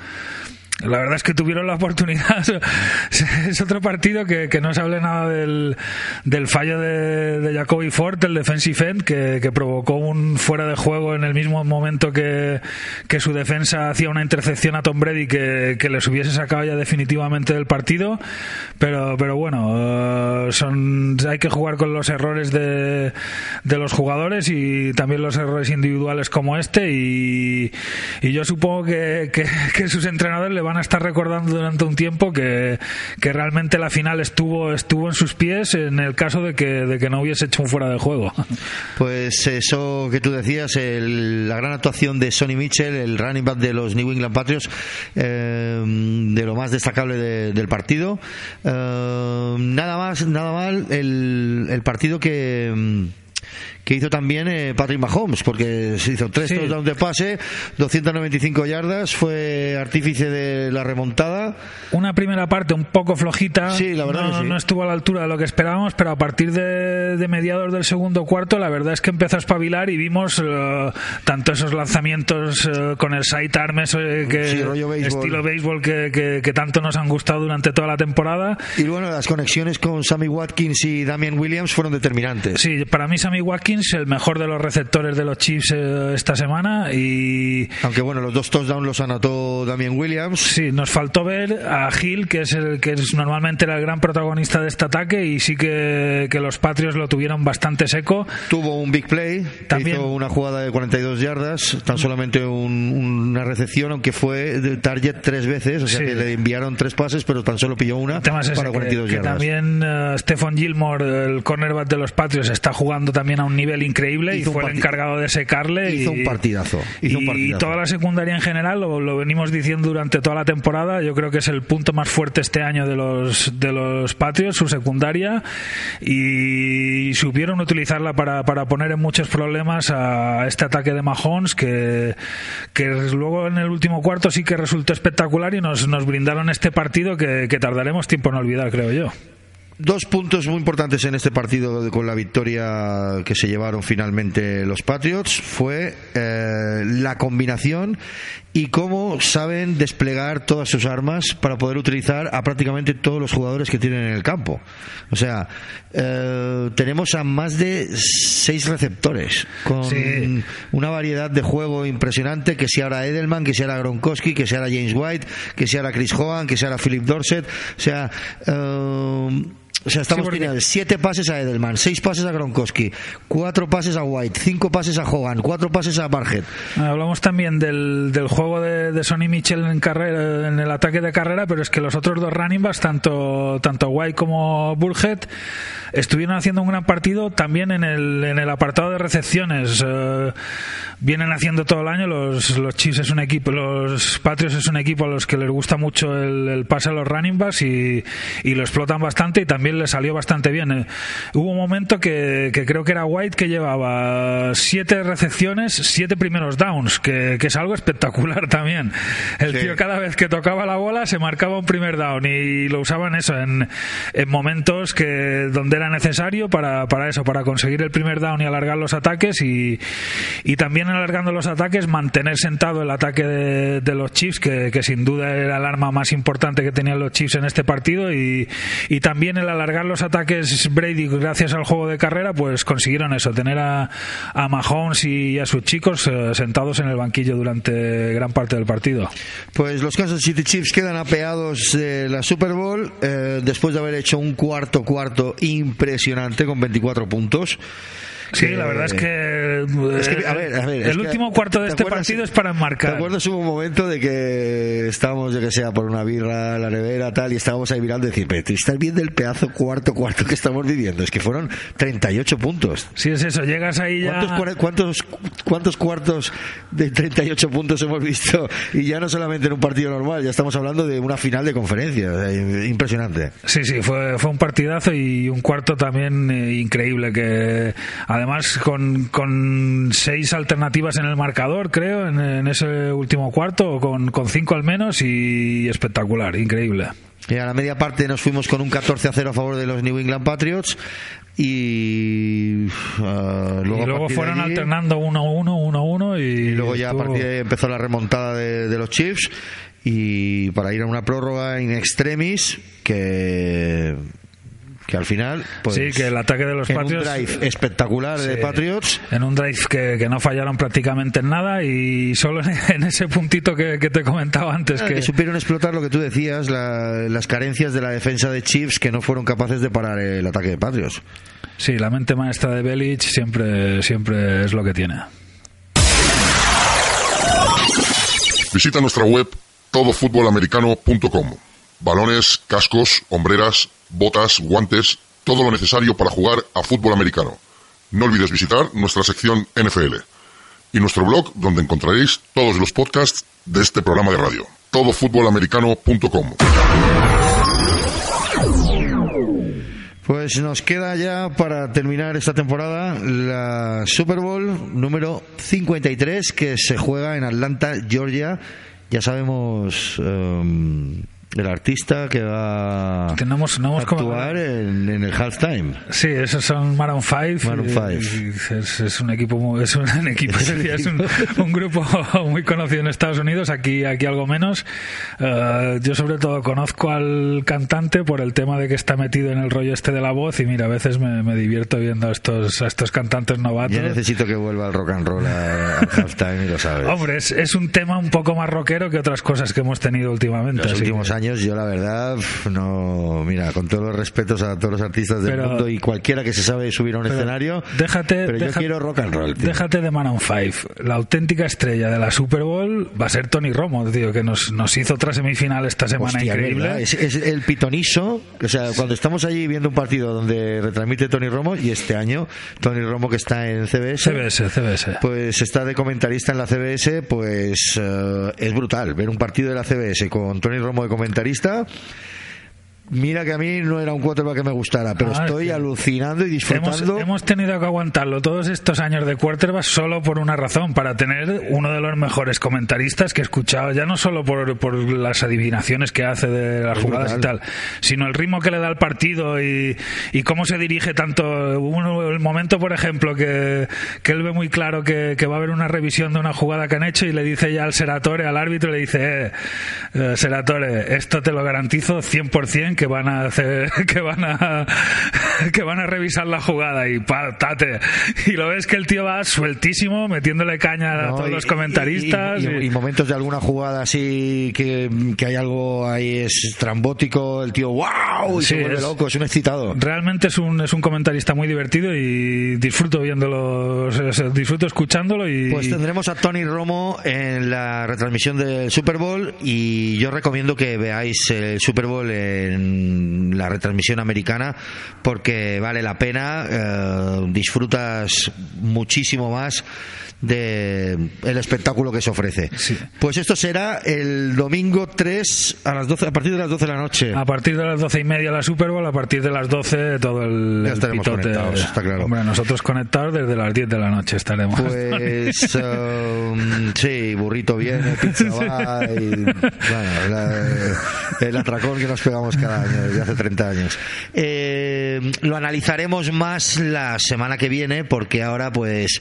la verdad es que tuvieron la oportunidad. *laughs* es otro partido que, que no se hable nada del, del fallo de, de Jacoby Ford, el defensive end, que, que provocó un fuera de juego en el mismo momento que, que su defensa hacía una intercepción a Tom Brady que, que les hubiese sacado ya definitivamente del partido. Pero, pero bueno, eh, son, hay que jugar con los errores de, de los jugadores y también los errores individuales como este. Y, y yo supongo que, que, sus entrenadores le van a estar recordando durante un tiempo que, que realmente la final estuvo, estuvo en sus pies en el caso de que, de que no hubiese hecho un fuera de juego. *laughs* Pues eso que tú decías, el- la gran actuación de Sonny Mitchell, el running back de los New England Patriots, eh, de lo más destacable de- del partido. Eh, nada más, nada mal el, el partido que mm, que hizo también eh, Patrick Mahomes, porque se hizo tres Sí. touchdowns de pase, 295 yardas, fue artífice de la remontada. Una primera parte un poco flojita, Sí, la verdad no, que sí. no estuvo a la altura de lo que esperábamos, pero a partir de, de mediados del segundo cuarto, la verdad es que empezó a espabilar y vimos eh, tanto esos lanzamientos eh, con el sidearm, eso eh, que Sí, rollo béisbol. estilo béisbol que, que- que tanto nos han gustado durante toda la temporada. Y bueno, las conexiones con Sammy Watkins y Damian Williams fueron determinantes. Sí, para mí Sammy Watkins, el mejor de los receptores de los Chiefs eh, esta semana y Aunque bueno, los dos touchdowns los anotó Damian Williams. Sí, nos faltó ver a Gil, que es el que es, normalmente era el gran protagonista de este ataque, y sí que, que los Patriots lo tuvieron bastante seco. Tuvo un big play, También. hizo una jugada de 42 yardas, tan solamente un- una recepción, aunque fue de target tres veces, o sea Sí. que le enviaron tres pases, pero tan solo pilló una para que- 42 que, yardas. también eh, Stephon Gilmore, el cornerback de los Patriots, está jugando también a un nivel increíble Hizo y fue el encargado de secarle. Hizo y, un partidazo, hizo un y partidazo. toda la secundaria en general, lo, lo venimos diciendo durante toda la temporada, yo creo que es el punto más fuerte este año de los, de los Patriots, su secundaria, y supieron utilizarla para, para poner en muchos problemas a este ataque de Mahomes, que, que luego en el último cuarto sí que resultó espectacular y nos, nos brindaron este partido que, que tardaremos tiempo en olvidar, creo yo. Dos puntos muy importantes en este partido con la victoria que se llevaron finalmente los Patriots fue eh, la combinación y cómo saben desplegar todas sus armas para poder utilizar a prácticamente todos los jugadores que tienen en el campo. O sea, eh, tenemos a más de seis receptores con Sí. una variedad de juego impresionante, que sea ahora Edelman, que sea ahora Gronkowski, que sea ahora James White, que sea ahora Chris Hogan, que sea ahora Philip Dorset, o sea, eh, o sea, estamos Sí, porque- teniendo siete pases a Edelman, seis pases a Gronkowski, cuatro pases a White, cinco pases a Hogan, cuatro pases a Barhead. Hablamos también del, del juego de, de Sonny Mitchell en, carrera, en el ataque de carrera, pero es que los otros dos running backs, tanto, tanto White como Burhead, estuvieron haciendo un gran partido también en el, en el apartado de recepciones. Eh, vienen haciendo todo el año, los, los Chiefs es un equipo, los Patriots es un equipo a los que les gusta mucho el, el pase a los running backs y, y lo explotan bastante y también les salió bastante bien. Eh, hubo un momento que, que creo que era White que llevaba siete recepciones, siete primeros downs, que, que es algo espectacular también. El Sí. tío cada vez que tocaba la bola se marcaba un primer down y lo usaban eso en, en momentos que donde era necesario para, para eso, para conseguir el primer down y alargar los ataques y, y también alargando los ataques mantener sentado el ataque de, de los Chiefs que, que sin duda era el arma más importante que tenían los Chiefs en este partido y, y también el alargar los ataques Brady gracias al juego de carrera pues consiguieron eso, tener a, a Mahomes y a sus chicos eh, sentados en el banquillo durante gran parte del partido. Pues los Kansas City Chiefs quedan apeados de la Super Bowl eh, después de haber hecho un cuarto cuarto impresionante con 24 puntos. Sí, Que- la verdad es que, Es que, eh, a ver, a ver, el es que- último cuarto de ¿te este acuerdas- partido es para ¿Te enmarcar. acuerdas? Hubo un momento de que estábamos, yo que sea, por una birra, la nevera, tal, y estábamos ahí mirando y decir, pero ¿te estás viendo el pedazo cuarto cuarto que estamos viviendo? Es que fueron 38 puntos. Sí, es eso, llegas ahí ya... ¿Cuántos, cuántos, cuántos cuartos de 38 puntos hemos visto? Y ya no solamente en un partido normal, ya estamos hablando de una final de conferencia. o sea, impresionante. Sí, sí, fue, fue un partidazo y un cuarto también eh, increíble, que además con, con seis alternativas en el marcador, creo, en, en ese último cuarto, con, con cinco al menos, y espectacular, increíble. Y a la media parte nos fuimos con un 14 a 0 a favor de los New England Patriots. Y, uh, luego, y fueron allí- alternando 1-1, 1-1 y, Y luego ya a partir de ahí empezó la remontada de, de los Chiefs y para ir a una prórroga in extremis que que al final pues, Sí, que el ataque de los en Patriots- un drive espectacular de. Patriots En un drive que, que no fallaron prácticamente en nada y solo en, *laughs* en ese puntito que, que te comentaba antes. que, que supieron explotar lo que tú decías la- las carencias de la defensa de Chiefs que no fueron capaces de parar el ataque de Patriots Sí, la mente maestra de Belich siempre, siempre es lo que tiene. Visita nuestra web todofutbolamericano.com. Balones, cascos, hombreras, botas, guantes, todo lo necesario para jugar a fútbol americano. No olvides visitar nuestra sección NFL y nuestro blog donde encontraréis todos los podcasts de este programa de radio. todofutbolamericano.com. Pues nos queda ya para terminar esta temporada la Super Bowl número 53 que se juega en Atlanta, Georgia. Ya sabemos em, el artista que va Que no hemos, no a hemos actuar en, en el halftime. Sí, esos son Maroon 5. Maroon y- five. y Es, es un equipo, muy- es un, *laughs* equipo, es un, un grupo *laughs* muy conocido en Estados Unidos, aquí, aquí algo menos. Eh, yo sobre todo conozco al cantante por el tema de que está metido en el rollo este de la voz y mira, a veces me, me divierto viendo a estos, a estos cantantes novatos. Ya necesito que vuelva al rock and roll al halftime y lo sabes. Hombre, es, es un tema un poco más rockero que otras cosas que hemos tenido últimamente. Los últimos que- años años, yo la verdad, no. Mira, con todos los respetos a todos los artistas del Pero- mundo y cualquiera que se sabe subir a un escenario. déjate- Pero yo quiero rock and roll. tío. Déjate de Man on Five. La auténtica estrella de la Super Bowl va a ser Tony Romo, tío, que nos, nos hizo otra semifinal esta semana Hostia, increíble. Es, es el pitoniso, o sea, cuando estamos allí viendo un partido donde retransmite Tony Romo, y este año Tony Romo que está en CBS, CBS, CBS. pues está de comentarista en la CBS, pues eh, es brutal ver un partido de la CBS con Tony Romo de comentarista comentarista. Mira que a mí no era un quarterback que me gustara, pero Ah, estoy alucinando y disfrutando. hemos tenido que aguantarlo todos estos años de quarterback solo por una razón, para tener uno de los mejores comentaristas que he escuchado, ya no solo por, por las adivinaciones que hace de las Es jugadas y tal, sino el ritmo que le da al partido y, y cómo se dirige tanto. Uno, el momento, por ejemplo, que, que él ve muy claro que, que va a haber una revisión de una jugada que han hecho y le dice ya al Seratore, al árbitro, le dice, eh, eh, Seratore, esto te lo garantizo 100% que van a hacer, *laughs* que van a, *laughs* que van a revisar la jugada y patate. Y lo ves que el tío va sueltísimo, metiéndole caña a todos Y- los comentaristas. Y, y- y- y momentos de alguna jugada así que, que hay algo ahí es trambótico, el tío wow y Sí, se vuelve es- loco, es un excitado. Realmente es un, es un comentarista muy divertido y disfruto viéndolo, o sea, disfruto escuchándolo y Pues tendremos a Tony Romo en la retransmisión del Super Bowl y yo recomiendo que veáis el Super Bowl en la retransmisión americana porque vale la pena, eh, disfrutas muchísimo más de el espectáculo que se ofrece. Sí. Pues esto será el domingo 3 a las 12 a partir de las 12 de la noche. a partir de las doce y media la Super Bowl, a partir de las 12 todo el, Ya el estaremos pitote. conectados, está claro. Hombre, nosotros conectados desde las 10 de la noche estaremos. Pues *laughs* um, sí, burrito viene, pizza va y bueno, la- el atracón que nos pegamos cada año desde hace 30 años. Eh, lo analizaremos más la semana que viene porque ahora pues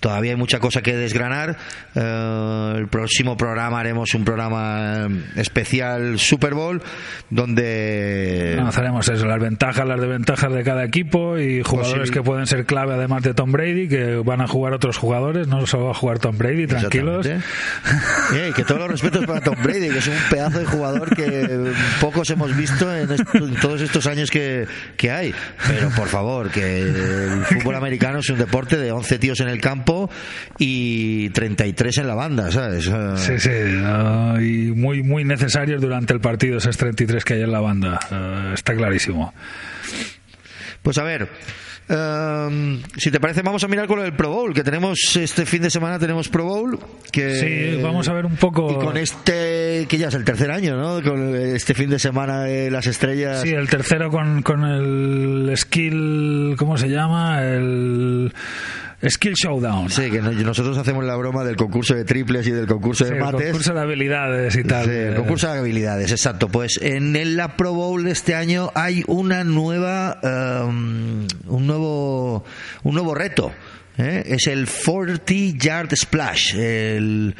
todavía hay mucha cosa que desgranar. Eh, el próximo programa haremos un programa eh, especial Super Bowl donde Analizaremos eso, las ventajas, las desventajas de cada equipo y jugadores Posibil- que pueden ser clave además de Tom Brady, que van a jugar otros jugadores, no solo va a jugar Tom Brady, tranquilos. Eh, que todos los respetos para Tom Brady, que es un pedazo de jugador que pocos hemos visto en, est- en todos estos años que, que hay. Pero por favor, que el fútbol americano es un deporte de 11 tíos en el campo y 33 en la banda, ¿sabes? Eh, Sí, sí, ah, y muy, muy necesarios durante el partido esos 33 que hay en la banda, ah, está clarísimo. Pues a ver. em, si te parece vamos a mirar con lo del Pro Bowl que tenemos este fin de semana tenemos Pro Bowl que Sí, vamos a ver un poco- y con este que ya es el tercer año no con este fin de semana de las estrellas Sí, el tercero con, con el skill, ¿cómo se llama? El skill showdown. Sí, que no- nosotros hacemos la broma del concurso de triples y del concurso Sí, de el mates. concurso de habilidades y tal. Sí, el concurso de habilidades, exacto. Pues en el- la Pro Bowl de este año hay una nueva, um, un nuevo, un nuevo reto. ¿eh? Es el 40 Yard Splash, el-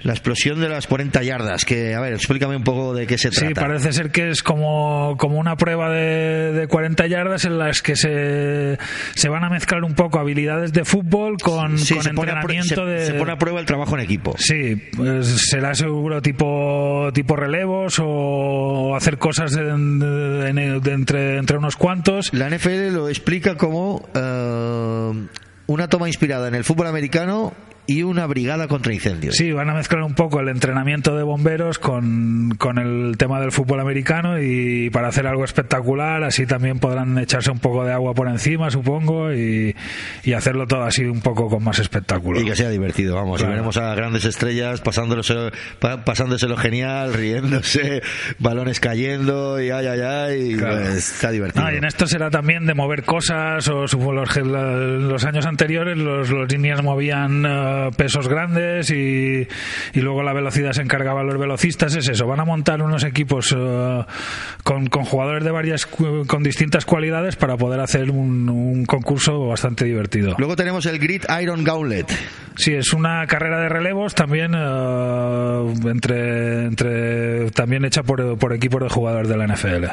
la explosión de las 40 yardas. Que a ver, explícame un poco de qué se Sí, trata. parece ser que es como, como una prueba de, de 40 yardas en las que se, se van a mezclar un poco habilidades de fútbol con, Sí, con se pone, a entrenamiento se- de... se pone a prueba el trabajo en equipo. Sí, pues será seguro tipo tipo relevos o hacer cosas de- de- de- de entre, entre unos cuantos. La NFL lo explica como eh, una toma inspirada en el fútbol americano y una brigada contra incendios. Sí, van a mezclar un poco el entrenamiento de bomberos con, con el tema del fútbol americano y para hacer algo espectacular, así también podrán echarse un poco de agua por encima, supongo, y, y hacerlo todo así un poco con más espectáculo. Y que sea divertido, vamos. Claro. Y veremos a grandes estrellas pasándoselo, pa- pasándoselo genial, riéndose, *laughs* balones cayendo y ay, ay, ay. y, Claro. pues, está divertido. Y en esto será también de mover cosas, o supongo los, los años anteriores los, los líneas movían pesos grandes y, y luego la velocidad se encargaba a los velocistas, es eso, van a montar unos equipos eh, con, con jugadores de varias, con distintas cualidades para poder hacer un, un concurso bastante divertido. Luego tenemos el Grid Iron Gauntlet. Sí, es una carrera de relevos también eh, entre, entre también hecha por, por equipos de jugadores de la NFL.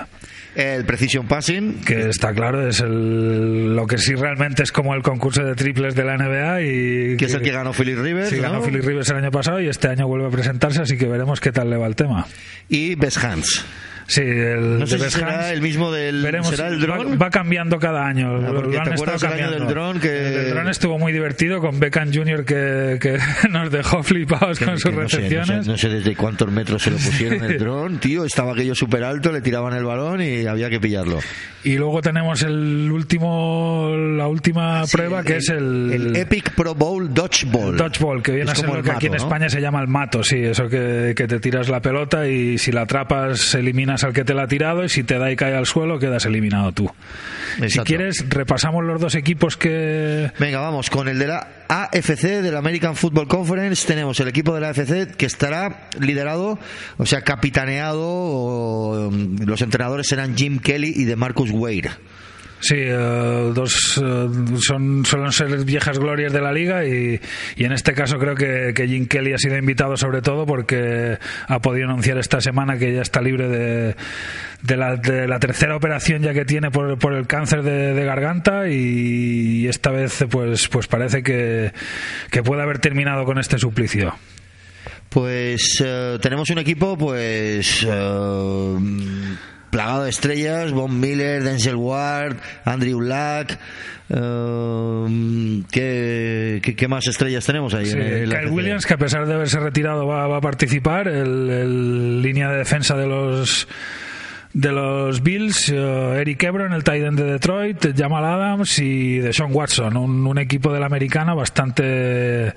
El Precision Passing. que está claro es el, lo que sí realmente es como el concurso de triples de la NBA y Que es el que ganó ganó Philip Rivers. Sí, ganó. Philip Rivers el año pasado y este año vuelve a presentarse, así que veremos qué tal le va el tema. Y Best Hands. Sí, el No sé de si será el mismo del. Veremos, ¿Será el va, dron? va cambiando cada año. Ah, lo- porque lo han ¿te estado acuerdas el año del dron que- El del dron estuvo muy divertido con Beckham Jr. que, que *laughs* nos dejó flipados Que- con que sus no sé, no sé- recepciones. no sé desde cuántos metros se lo pusieron el *laughs* dron, tío. Estaba aquello súper alto, le tiraban el balón y había que pillarlo. Y luego tenemos el último, la última prueba que es el, el Epic Pro Bowl Dodgeball. Dodgeball, que viene Es a ser como lo el que aquí en. España se llama el mato, sí, eso que, que te tiras la pelota y si la atrapas eliminas al que te la ha tirado y si te da y cae al suelo quedas eliminado tú. Si quieres, repasamos los dos equipos que... Venga, vamos, con el de la AFC, de la American Football Conference, tenemos el equipo de la AFC que estará liderado, o sea, capitaneado, o, um, los entrenadores serán Jim Kelly y de Marcus Wade. Sí, eh, dos eh, son suelen ser viejas glorias de la liga y, y en este caso creo que, Jim Kelly ha sido invitado sobre todo porque ha podido anunciar esta semana que ya está libre de, de, la, de la tercera operación ya que tiene por, por el cáncer de, garganta y, esta vez pues pues parece que, que puede haber terminado con este suplicio. Pues eh, tenemos un equipo, pues. Plagado de estrellas, Von Miller, Denzel Ward, Andrew Luck. eh, ¿qué, qué, qué más estrellas tenemos ahí? Sí, en Kyle? Williams, que a pesar de haberse retirado va, va a participar, el, el línea de defensa de los de los Bills, eh, Eric Ebron, el tight end de Detroit, Jamal Adams y de Sean Watson, un, un equipo de la americana bastante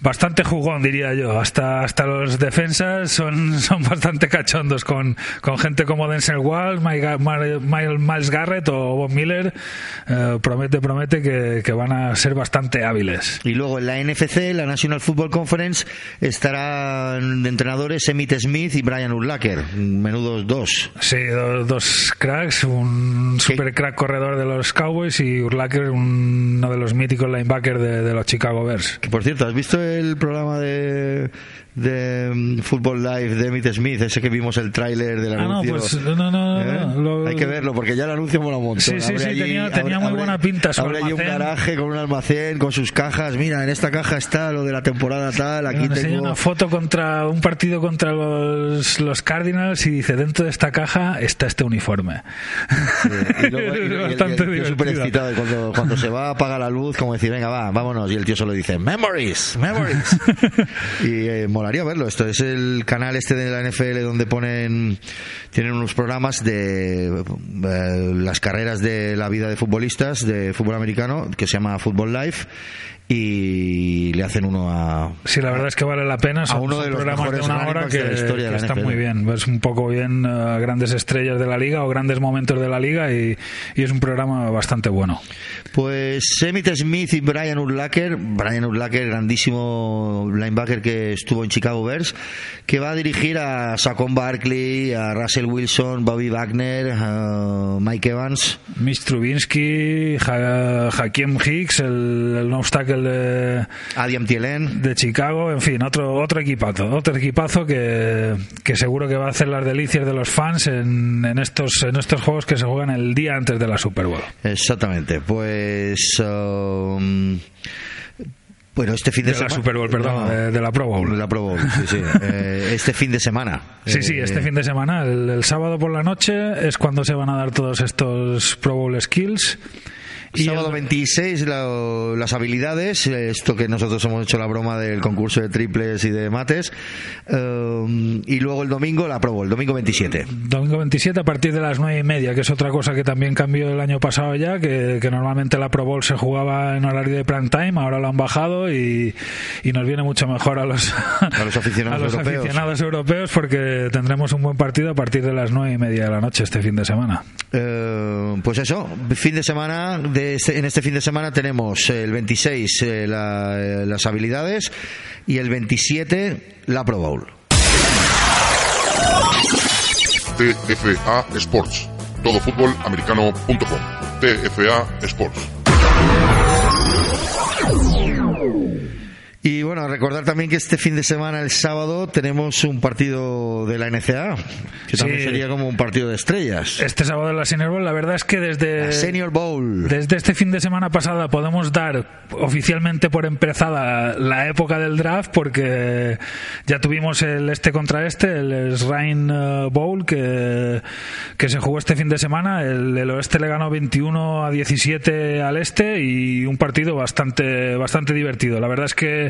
bastante jugón diría yo hasta hasta los defensas son *laughs* son bastante cachondos con, con gente como Denzel Mar- Miles Garrett o Bob Miller eh, promete promete que, que van a ser bastante hábiles Y luego en la NFC, la National Football Conference, estarán de entrenadores Emmitt Smith y Brian Urlacher. Menudos dos. Sí, dos, dos cracks, un super crack corredor de los Cowboys y Urlacher, uno de los míticos linebackers de, de los Chicago Bears. Que por cierto, ¿has visto el programa de, de mm, Football Live de Emmitt Smith? Ese que vimos el tráiler del Ah, no, anuncio. pues no, no, no, ¿Eh? no, lo- Hay que verlo porque ya el anuncio mola un montón. Sí, sí, sí, tenía- tenía muy buena pinta su Abre allí un garaje con un almacén, con sus cajas. Mira, en esta caja está lo de la temporada tal. Aquí enseña tengo. una foto contra un partido contra los, los Cardinals y dice dentro de esta caja está este uniforme. Y luego- y- *laughs* y- y el- Bastante el. Y cuando, cuando se va, apaga la luz, como decir, venga, va, vámonos. Y el tío solo dice, Memories, Memories. *laughs* y eh, molaría verlo. Esto es el canal este de la NFL donde ponen, tienen unos programas de eh, las carreras de la vida de futbolistas de fútbol americano que se llama Football Life y le hacen uno a, Sí, la verdad es que vale la pena. Son, uno de los programas de una hora que, de la historia de que la están muy bien. Ves un poco bien eh, grandes estrellas de la liga o grandes momentos de la liga y, y es un programa bastante bueno. Pues Emmitt Smith y Brian Urlacher, Brian Urlacher, grandísimo linebacker que estuvo en Chicago Bears, que va a dirigir a Saquon Barkley, a Russell Wilson, Bobby Wagner, a Mike Evans. Mitch Trubinsky, Hakeem Hicks, el, el no obstacle Adiam Thielen. de Chicago, en fin, otro otro equipazo, otro equipazo que, que seguro que va a hacer las delicias de los fans en, en estos en estos juegos que se juegan el día antes de la Super Bowl. Exactamente, pues... um, bueno, este fin de, De la semana... Super Bowl, perdón, No, de, de la Pro Bowl. de la Pro Bowl, sí, sí. *laughs* Eh, este fin de semana. Sí, sí, Eh, este fin de semana, el, el sábado por la noche es cuando se van a dar todos estos Pro Bowl Skills. Y Sábado el- 26, la- las habilidades, eh, esto que nosotros hemos hecho la broma del concurso de triples y de mates, eh, y luego el domingo la Pro Bowl, el domingo 27. Domingo 27 a partir de las 9 y media, que es otra cosa que también cambió el año pasado ya, que, que normalmente la Pro Bowl se jugaba en horario de prime time, ahora lo han bajado y, y nos viene mucho mejor a los, A los aficionados *laughs* a los europeos. aficionados europeos porque tendremos un buen partido a partir de las 9 y media de la noche este fin de semana. Eh, pues eso, fin de semana, de este- en este fin de semana tenemos el 26 eh, la- eh, las habilidades y el 27 la Pro Bowl. TFA Sports. Todofutbolamericano.com. TFA Sports. Y bueno, recordar también que este fin de semana, el sábado, tenemos un partido de la NCA, que también sería como un partido de estrellas. Este sábado en la Senior Bowl, la verdad es que desde... La Senior Bowl. Desde este fin de semana pasada podemos dar oficialmente por empezada la época del draft porque ya tuvimos el este contra este, el Shrine eh, Bowl que, que se jugó este fin de semana. El, el oeste le ganó 21 a 17 al este y un partido bastante, bastante divertido. La verdad es que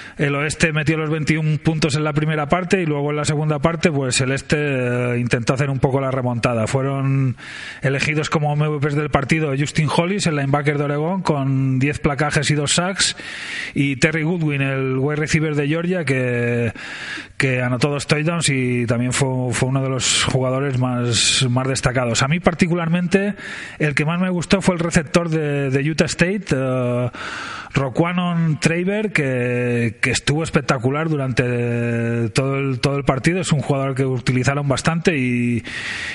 el oeste metió los 21 puntos en la primera parte y luego en la segunda parte pues el este eh, intentó hacer un poco la remontada. Fueron elegidos como MVPs del partido Justin Hollis, el linebacker de Oregón, con 10 placajes y 2 sacks, y Terry Goodwin, el wide receiver de Georgia, que, que anotó dos touchdowns y también fue, fue uno de los jugadores más, más destacados. A mí particularmente el que más me gustó fue el receptor de, Utah State, eh, Roquanon Traver, que, que estuvo espectacular durante todo el, todo el partido. Es un jugador que utilizaron bastante y,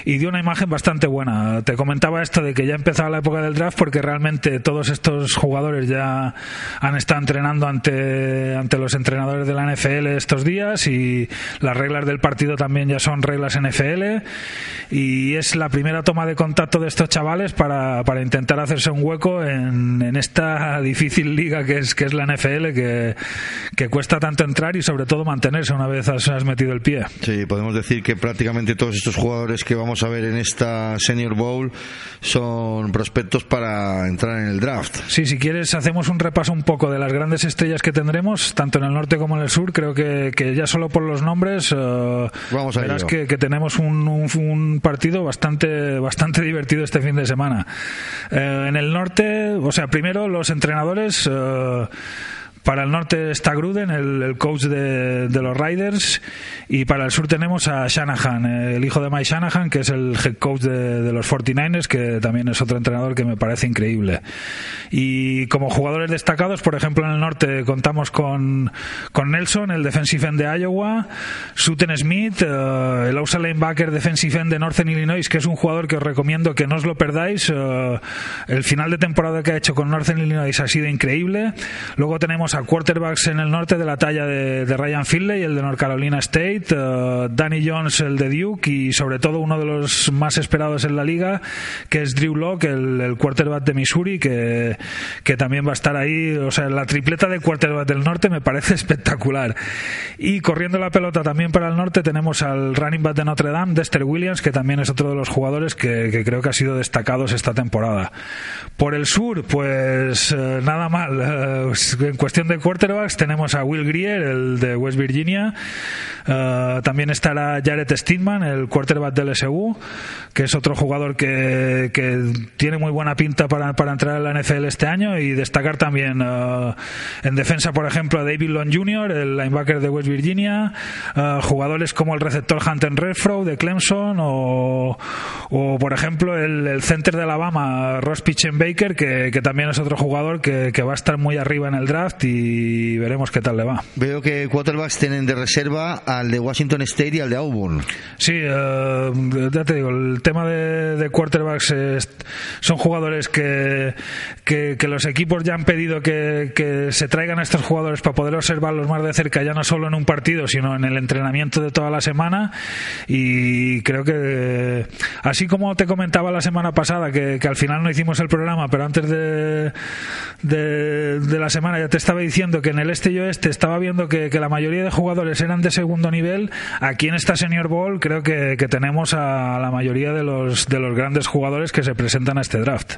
dio una imagen bastante buena. Te comentaba esto de que ya empezaba la época del draft porque realmente todos estos jugadores ya han estado entrenando ante, ante los entrenadores de la NFL estos días y las reglas del partido también ya son reglas NFL y es la primera toma de contacto de estos chavales para, para intentar hacerse un hueco en, en esta difícil liga que es, que es la NFL que, que cuesta tanto entrar y sobre todo mantenerse una vez has, has metido el pie. Sí, podemos decir que prácticamente todos estos jugadores que vamos a ver en esta Senior Bowl son prospectos para entrar en el draft. Sí, si quieres hacemos un repaso un poco de las grandes estrellas que tendremos, tanto en el norte como en el sur. Creo que, que ya solo por los nombres eh, Vamos a verás que, que tenemos un, un- un partido bastante, bastante divertido este fin de semana. Eh, en el norte, o sea, primero los entrenadores... eh, para el norte está Gruden, el, el coach de, de los Riders, y para el sur tenemos a Shanahan, el hijo de Mike Shanahan, que es el head coach de, de los 49ers, que también es otro entrenador que me parece increíble. Y como jugadores destacados, por ejemplo, en el norte contamos con, con Nelson, el defensive end de Iowa, Sutton Smith, eh, el outside linebacker defensive end de Northern Illinois, que es un jugador que os recomiendo que no os lo perdáis. eh, el final de temporada que ha hecho con Northern Illinois ha sido increíble. Luego tenemos a quarterbacks en el norte de la talla de, Ryan Finley, el de North Carolina State, eh, Danny Jones, el de Duke, y sobre todo uno de los más esperados en la liga, que es Drew Locke, el, el quarterback de Missouri, que, que también va a estar ahí. O sea, la tripleta de quarterback del norte me parece *laughs* espectacular. Y corriendo la pelota también para el norte tenemos al running back de Notre Dame, Dexter Williams, que también es otro de los jugadores que, que creo que ha sido destacados esta temporada. Por el sur, pues eh, nada mal. Eh, en cuestión de quarterbacks tenemos a Will Greer, el de West Virginia. Eh, también estará Jared Stidman, el quarterback del SU, que es otro jugador que, que tiene muy buena pinta para, para entrar a la NFL este año y destacar también eh, en defensa, por ejemplo, a David Long Jr., el linebacker de West Virginia, eh, jugadores como el receptor Hunter Renfro de Clemson o, o, por ejemplo, el, center de Alabama, Ross Baker, que, que también es otro jugador que, que va a estar muy arriba en el draft y veremos qué tal le va. Veo que quarterbacks tienen de reserva al de Washington State y al de Auburn. Sí, eh, ya te digo, el tema de, de quarterbacks es- son jugadores que, que, que los equipos ya han pedido que, que se traigan a estos jugadores para poder observarlos más de cerca, ya no solo en un partido, sino en el entrenamiento de toda la semana. Y creo que, así como te comentaba la semana pasada, que, que al final no hicimos el programa, pero antes de, de, de la semana ya te estaba diciendo que en el este y oeste estaba viendo que, la mayoría de jugadores eran de segundo nivel. Aquí en esta Senior Bowl creo que, que tenemos a la mayoría de los, de los grandes jugadores que se presentan a este draft.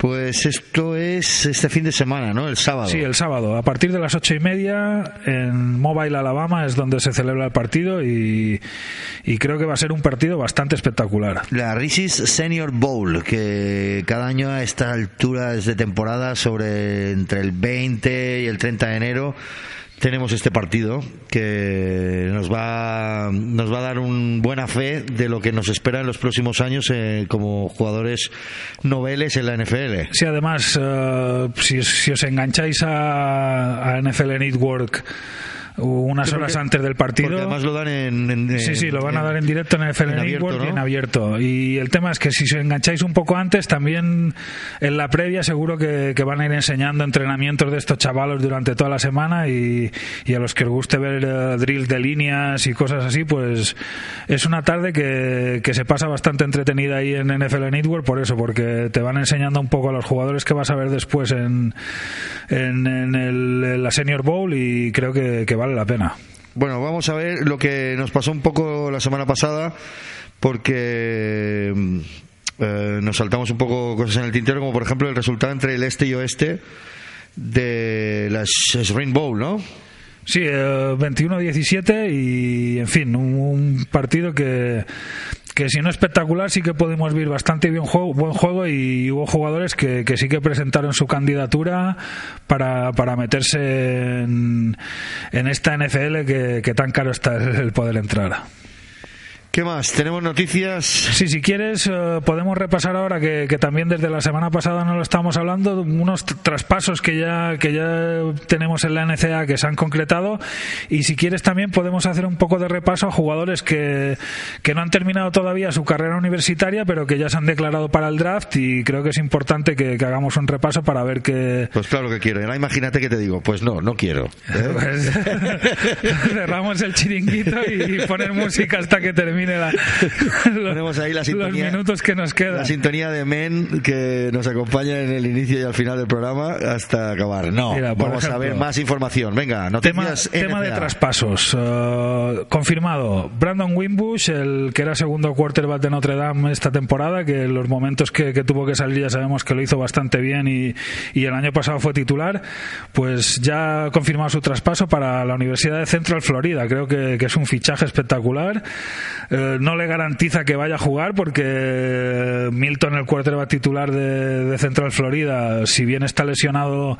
Pues esto es este fin de semana, ¿no? El sábado. Sí, el sábado, a partir de las ocho y media en Mobile, Alabama, es donde se celebra el partido y, y creo que va a ser un partido bastante espectacular. La Risis Senior Bowl, que cada año a esta altura de temporada, sobre entre el 20 y el 30 de enero, tenemos este partido que nos va, nos va a dar un buena fe de lo que nos espera en los próximos años eh, como jugadores noveles en la NFL. Sí, además, eh, si, si os engancháis a, a NFL Network unas horas antes del partido. Porque además lo dan en, sí, sí, lo van a dar en directo en el FL Network y en abierto. Y el tema es que si os engancháis un poco antes, también en la previa seguro que, van a ir enseñando entrenamientos de estos chavalos durante toda la semana y, a los que os guste ver uh, drills de líneas y cosas así, pues es una tarde que, que se pasa bastante entretenida ahí en NFL Network por eso, porque te van enseñando un poco a los jugadores que vas a ver después en, en, el, la Senior Bowl y creo que, que vale la pena. Bueno, vamos a ver lo que nos pasó un poco la semana pasada, porque eh, nos saltamos un poco cosas en el tintero, como por ejemplo el resultado entre el este y oeste de las Rainbow, ¿no? Sí, 21-17 eh, y, en fin, un, partido que, que si no espectacular sí que pudimos ver bastante bien juego, buen juego y hubo jugadores que, que sí que presentaron su candidatura para, para meterse en, en esta NFL que, que tan caro está el poder entrar. ¿Qué más? ¿Tenemos noticias? Sí, si quieres, eh, podemos repasar ahora que, también desde la semana pasada no lo estamos hablando, unos traspasos que ya, que ya tenemos en la NCA que se han concretado. Y si quieres, también podemos hacer un poco de repaso a jugadores que, que no han terminado todavía su carrera universitaria, pero que ya se han declarado para el draft. Y creo que es importante que, hagamos un repaso para ver qué. Pues claro que quiero. Ahora imagínate que te digo, pues no, no quiero. ¿eh? *laughs* Pues, *laughs* cerramos el chiringuito y poner música hasta que termine *laughs* Ahí la sintonía, los minutos que nos quedan. La sintonía de Men que nos acompaña en el inicio y al final del programa hasta acabar. No, vamos a ver más información. Venga, noticias Tema, tema de traspasos. Uh, confirmado. Brandon Wimbush, el que era segundo quarterback de Notre Dame esta temporada, que en los momentos que, tuvo que salir ya sabemos que lo hizo bastante bien y, y el año pasado fue titular, pues ya ha confirmado su traspaso para la Universidad de Central Florida. Creo que, que es un fichaje espectacular. Eh, no le garantiza que vaya a jugar porque Milton, el quarterback titular de, Central Florida, si bien está lesionado,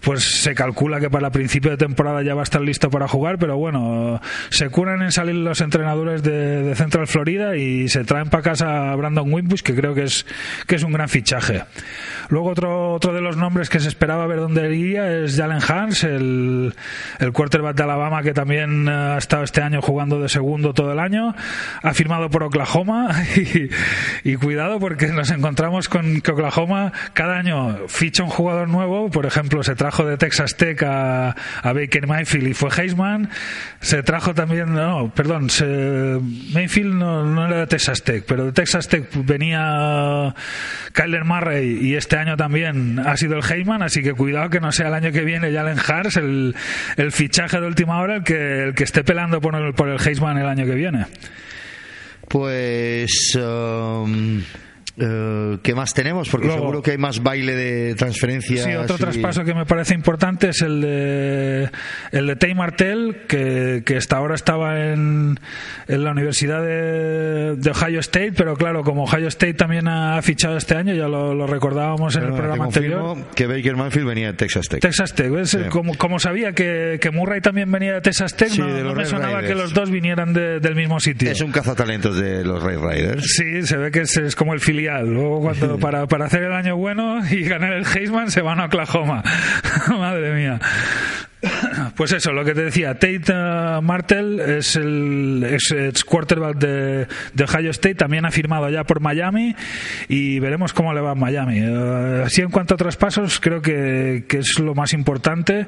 pues se calcula que para principio de temporada ya va a estar listo para jugar, pero bueno, se curan en salir los entrenadores de, Central Florida y se traen para casa a Brandon Wimbush, que creo que es, que es un gran fichaje. Luego otro, otro de los nombres que se esperaba ver dónde iría es Jalen Hans, el, el quarterback de Alabama que también ha estado este año jugando de segundo todo el año ha firmado por Oklahoma. *laughs* Y, cuidado porque nos encontramos con que Oklahoma cada año ficha un jugador nuevo, por ejemplo se trajo de Texas Tech a, Baker Mayfield y fue Heisman, se trajo también, no, perdón, Mayfield no, era de Texas Tech, pero de Texas Tech venía Kyler Murray y este año también ha sido el Heisman, así que cuidado que no sea el año que viene Jalen Hars el, el fichaje de última hora el que, el que esté pelando por el, por el Heisman el año que viene. Pues um, eh, ¿Qué más tenemos? Porque seguro que hay más baile de transferencias. Sí, otro traspaso que me parece importante es el de el de Tay Martel, que, que hasta ahora estaba en, en la Universidad de, Ohio State, pero claro, como Ohio State también ha fichado este año, ya lo, recordábamos en el programa anterior. Que Baker Manfield venía de Texas Tech. Texas Tech, como, como, sabía que, que, Murray también venía de Texas Tech, no, me sonaba que los dos vinieran del mismo sitio. Es un cazatalentos de los Ray Riders. Sí, se ve que es, es como el Luego, cuando *laughs* para, para hacer el año bueno y ganar el Heisman, se van a Oklahoma. *laughs* Madre mía. *coughs* Pues eso, lo que te decía, Tate eh, Martel es el quarterback de, Ohio State, también ha firmado ya por Miami y veremos cómo le va a Miami. Eh, así en cuanto a traspasos, creo que, es lo más importante.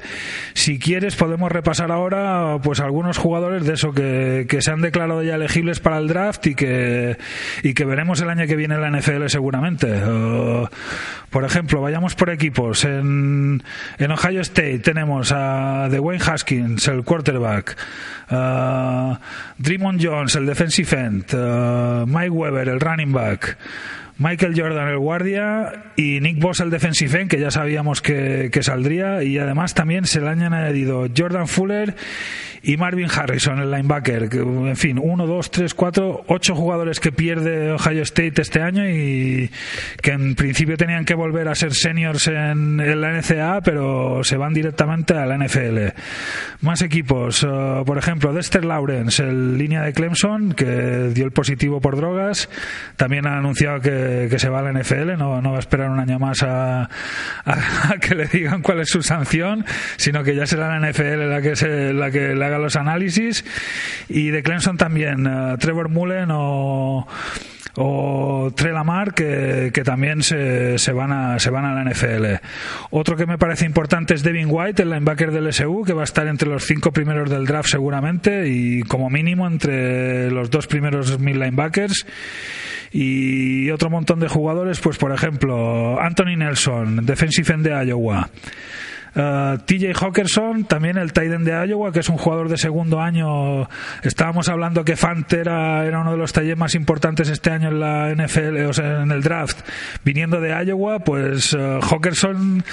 Si quieres, podemos repasar ahora pues algunos jugadores de eso que, se han declarado ya elegibles para el draft y que, y que veremos el año que viene en la NFL seguramente. Eh, por ejemplo, vayamos por equipos. En, en Ohio State tenemos a de Wayne Haskins, el quarterback, uh, Jones, el defensive end, uh, Mike Weber, el running back, Michael Jordan, el guardia, y Nick Boss, el defensive end, que ya sabíamos que, que saldría, y además también se le han añadido Jordan Fuller y Marvin Harrison, el linebacker. En fin, uno, dos, tres, cuatro, ocho jugadores que pierde Ohio State este año y que en principio tenían que volver a ser seniors en, la NCAA, pero se van directamente a la NFL. Más equipos, eh, por ejemplo, Dexter Lawrence, el línea de Clemson, que dio el positivo por drogas, también ha anunciado que, que, se va a la NFL, no, no va a esperar un año más a que le digan cuál es su sanción, sino que ya será la NFL la que, se, la que le haga los análisis. Y de Clemson también, eh, Trevor Mullen o o Trey Lamar que, que también se, se van a, se van a la NFL. Otro que me parece importante es Devin White, el linebacker del SU, que va a estar entre los cinco primeros del draft seguramente y como mínimo entre los dos primeros mil linebackers. Y otro montón de jugadores, pues por ejemplo, Anthony Nelson, defensive end de Iowa. Uh, TJ Hawkerson, también el tight end de Iowa, que es un jugador de segundo año. Estábamos hablando que Fant era, era uno de los talleres más importantes este año en la NFL, o sea, en el draft, viniendo de Iowa. Pues uh, Hawkerson,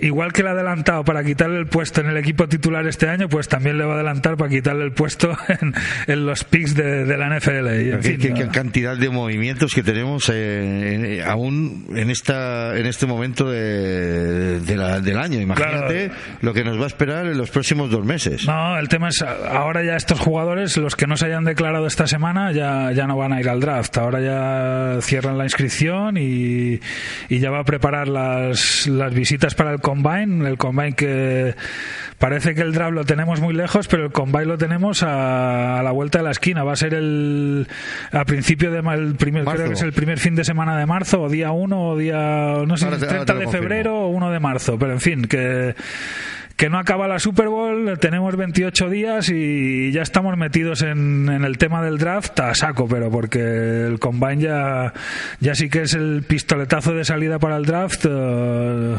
igual que le ha adelantado para quitarle el puesto en el equipo titular este año, pues también le va a adelantar para quitarle el puesto *laughs* en, en los picks de, de la NFL. Y, en Qué, fin, qué- qué uh, cantidad de movimientos que tenemos eh, en- aún en esta en este momento de, de la- del año. Imagínate lo que nos va a esperar en los próximos dos meses. No, el tema es ahora ya estos jugadores, los que no se hayan declarado esta semana, ya, ya no van a ir al draft. Ahora ya cierran la inscripción y, y ya va a preparar las, las visitas para el combine. El combine que parece que el draft lo tenemos muy lejos, pero el combine lo tenemos a, a la vuelta de la esquina. Va a ser el a principio de el primer, Marzo. creo que es el primer fin de semana de marzo, o día 1 o día, no sé, Ahora si te- ahora 30 te lo de febrero o 1 de marzo, pero en fin, que que no acaba la Super Bowl, tenemos 28 días y ya estamos metidos en, en el tema del draft a saco, pero porque el combine ya, ya sí que es el pistoletazo de salida para el draft eh,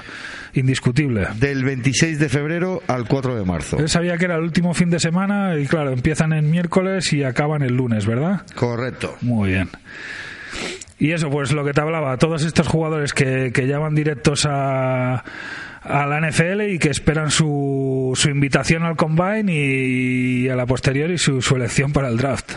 indiscutible. Del 26 de febrero al 4 de marzo. Yo sabía que era el último fin de semana y claro, empiezan en miércoles y acaban el lunes, ¿verdad? Correcto. Muy bien. Y eso, pues lo que te hablaba, todos estos jugadores que, que ya van directos a, a la NFL y que esperan su, su invitación al combine y, a la posteriori su, su elección para el draft.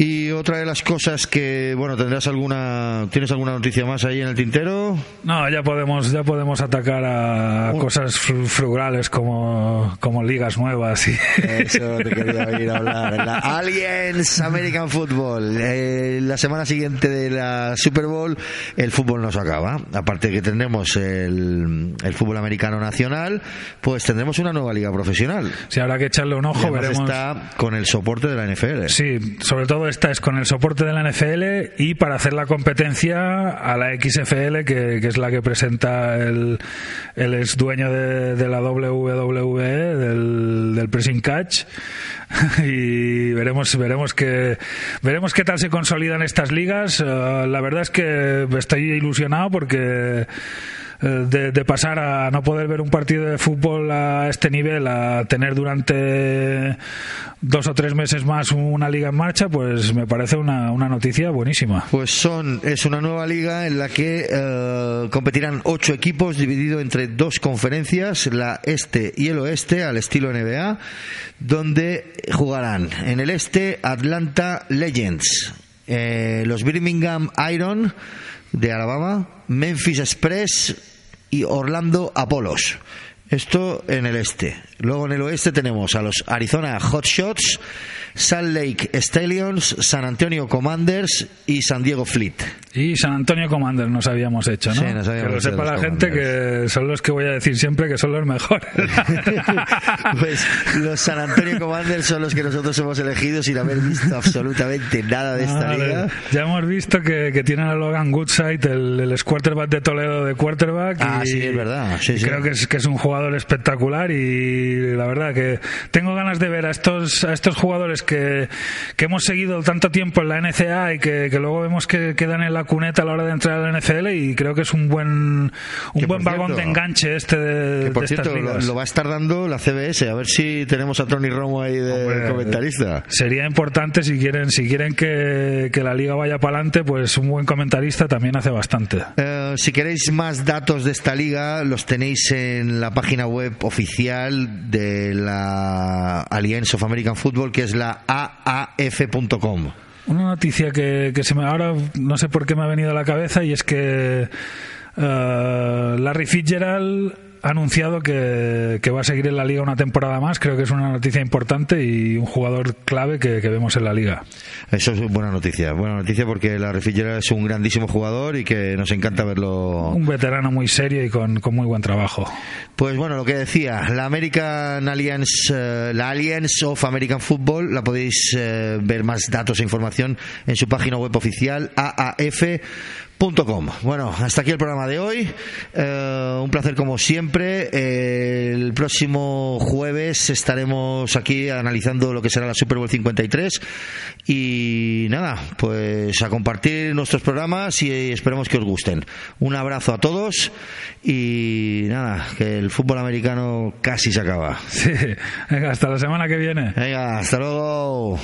Y otra de las cosas que, bueno, tendrás alguna, ¿tienes alguna noticia más ahí en el tintero? No, ya podemos, ya podemos atacar a cosas fru- frugales como, como ligas nuevas y Eso te quería oír hablar. La *laughs* Aliens American Football. Eh, la semana siguiente de la Super Bowl, el fútbol no se acaba. Aparte que tendremos el, el fútbol americano nacional, pues tendremos una nueva liga profesional. si habrá que echarle un ojo, veremos. está con el soporte de la NFL. Sí, sobre todo esta es con el soporte de la NFL y para hacer la competencia a la XFL, que, es la que presenta el, el ex dueño de, la WWE, del, del Pressing Catch. *laughs* Y veremos, veremos que veremos qué tal se consolidan estas ligas. Eh, la verdad es que estoy ilusionado porque de, de pasar a no poder ver un partido de fútbol a este nivel a tener durante dos o tres meses más una liga en marcha, pues me parece una, una noticia buenísima. Pues son, es una nueva liga en la que eh, competirán ocho equipos dividido entre dos conferencias, la este y el oeste, al estilo NBA, donde jugarán en el este Atlanta Legends, eh, los Birmingham Iron de Alabama, Memphis Express y Orlando Apollos. Esto en el este. Luego en el oeste tenemos a los Arizona Hotshots, Salt Lake Stallions, San Antonio Commanders y San Diego Fleet. Y San Antonio Commander nos habíamos hecho, ¿no? Sí, nos habíamos que lo sepa la gente Commanders. que son los que voy a decir siempre que son los mejores. *laughs* pues los San Antonio Commanders son los que nosotros hemos elegido sin haber visto absolutamente nada de esta Vale. liga. Ya hemos visto que, que tienen a Logan Goodside, el, el quarterback de Toledo de quarterback. Ah, y, sí, es verdad. Sí, sí. Creo que es, que es un jugador espectacular y la verdad que tengo ganas de ver a estos, a estos jugadores que, que hemos seguido tanto tiempo en la NCA y que, que luego vemos que quedan en la cuneta a la hora de entrar a la NFL y creo que es un buen, un buen vagón cierto, de enganche este de, Que por de estas cierto, lo, va a estar dando la CBS. A ver si tenemos a Tony Romo ahí de Hombre, comentarista. Sería importante si quieren, si quieren que, que la liga vaya para adelante, pues un buen comentarista también hace bastante. Eh, si queréis más datos de esta liga, los tenéis en la página web oficial de la Alliance of American Football, que es la aaf.com. Una noticia que, que se me ahora no sé por qué me ha venido a la cabeza y es que eh, Larry Fitzgerald ha anunciado que, que, va a seguir en la liga una temporada más. Creo que es una noticia importante y un jugador clave que, que vemos en la liga. Eso es buena noticia. Buena noticia porque la Refrigera es un grandísimo jugador y que nos encanta verlo. Un veterano muy serio y con, con muy buen trabajo. Pues bueno, lo que decía, la American Alliance, uh, la Alliance of American Football, la podéis uh, ver más datos e información en su página web oficial AAF Com. Bueno, hasta aquí el programa de hoy. Eh, un placer como siempre. Eh, el próximo jueves estaremos aquí analizando lo que será la Super Bowl 53. Y nada, pues a compartir nuestros programas y esperemos que os gusten. Un abrazo a todos y nada, que el fútbol americano casi se acaba. Sí, venga, hasta la semana que viene. Venga, hasta luego.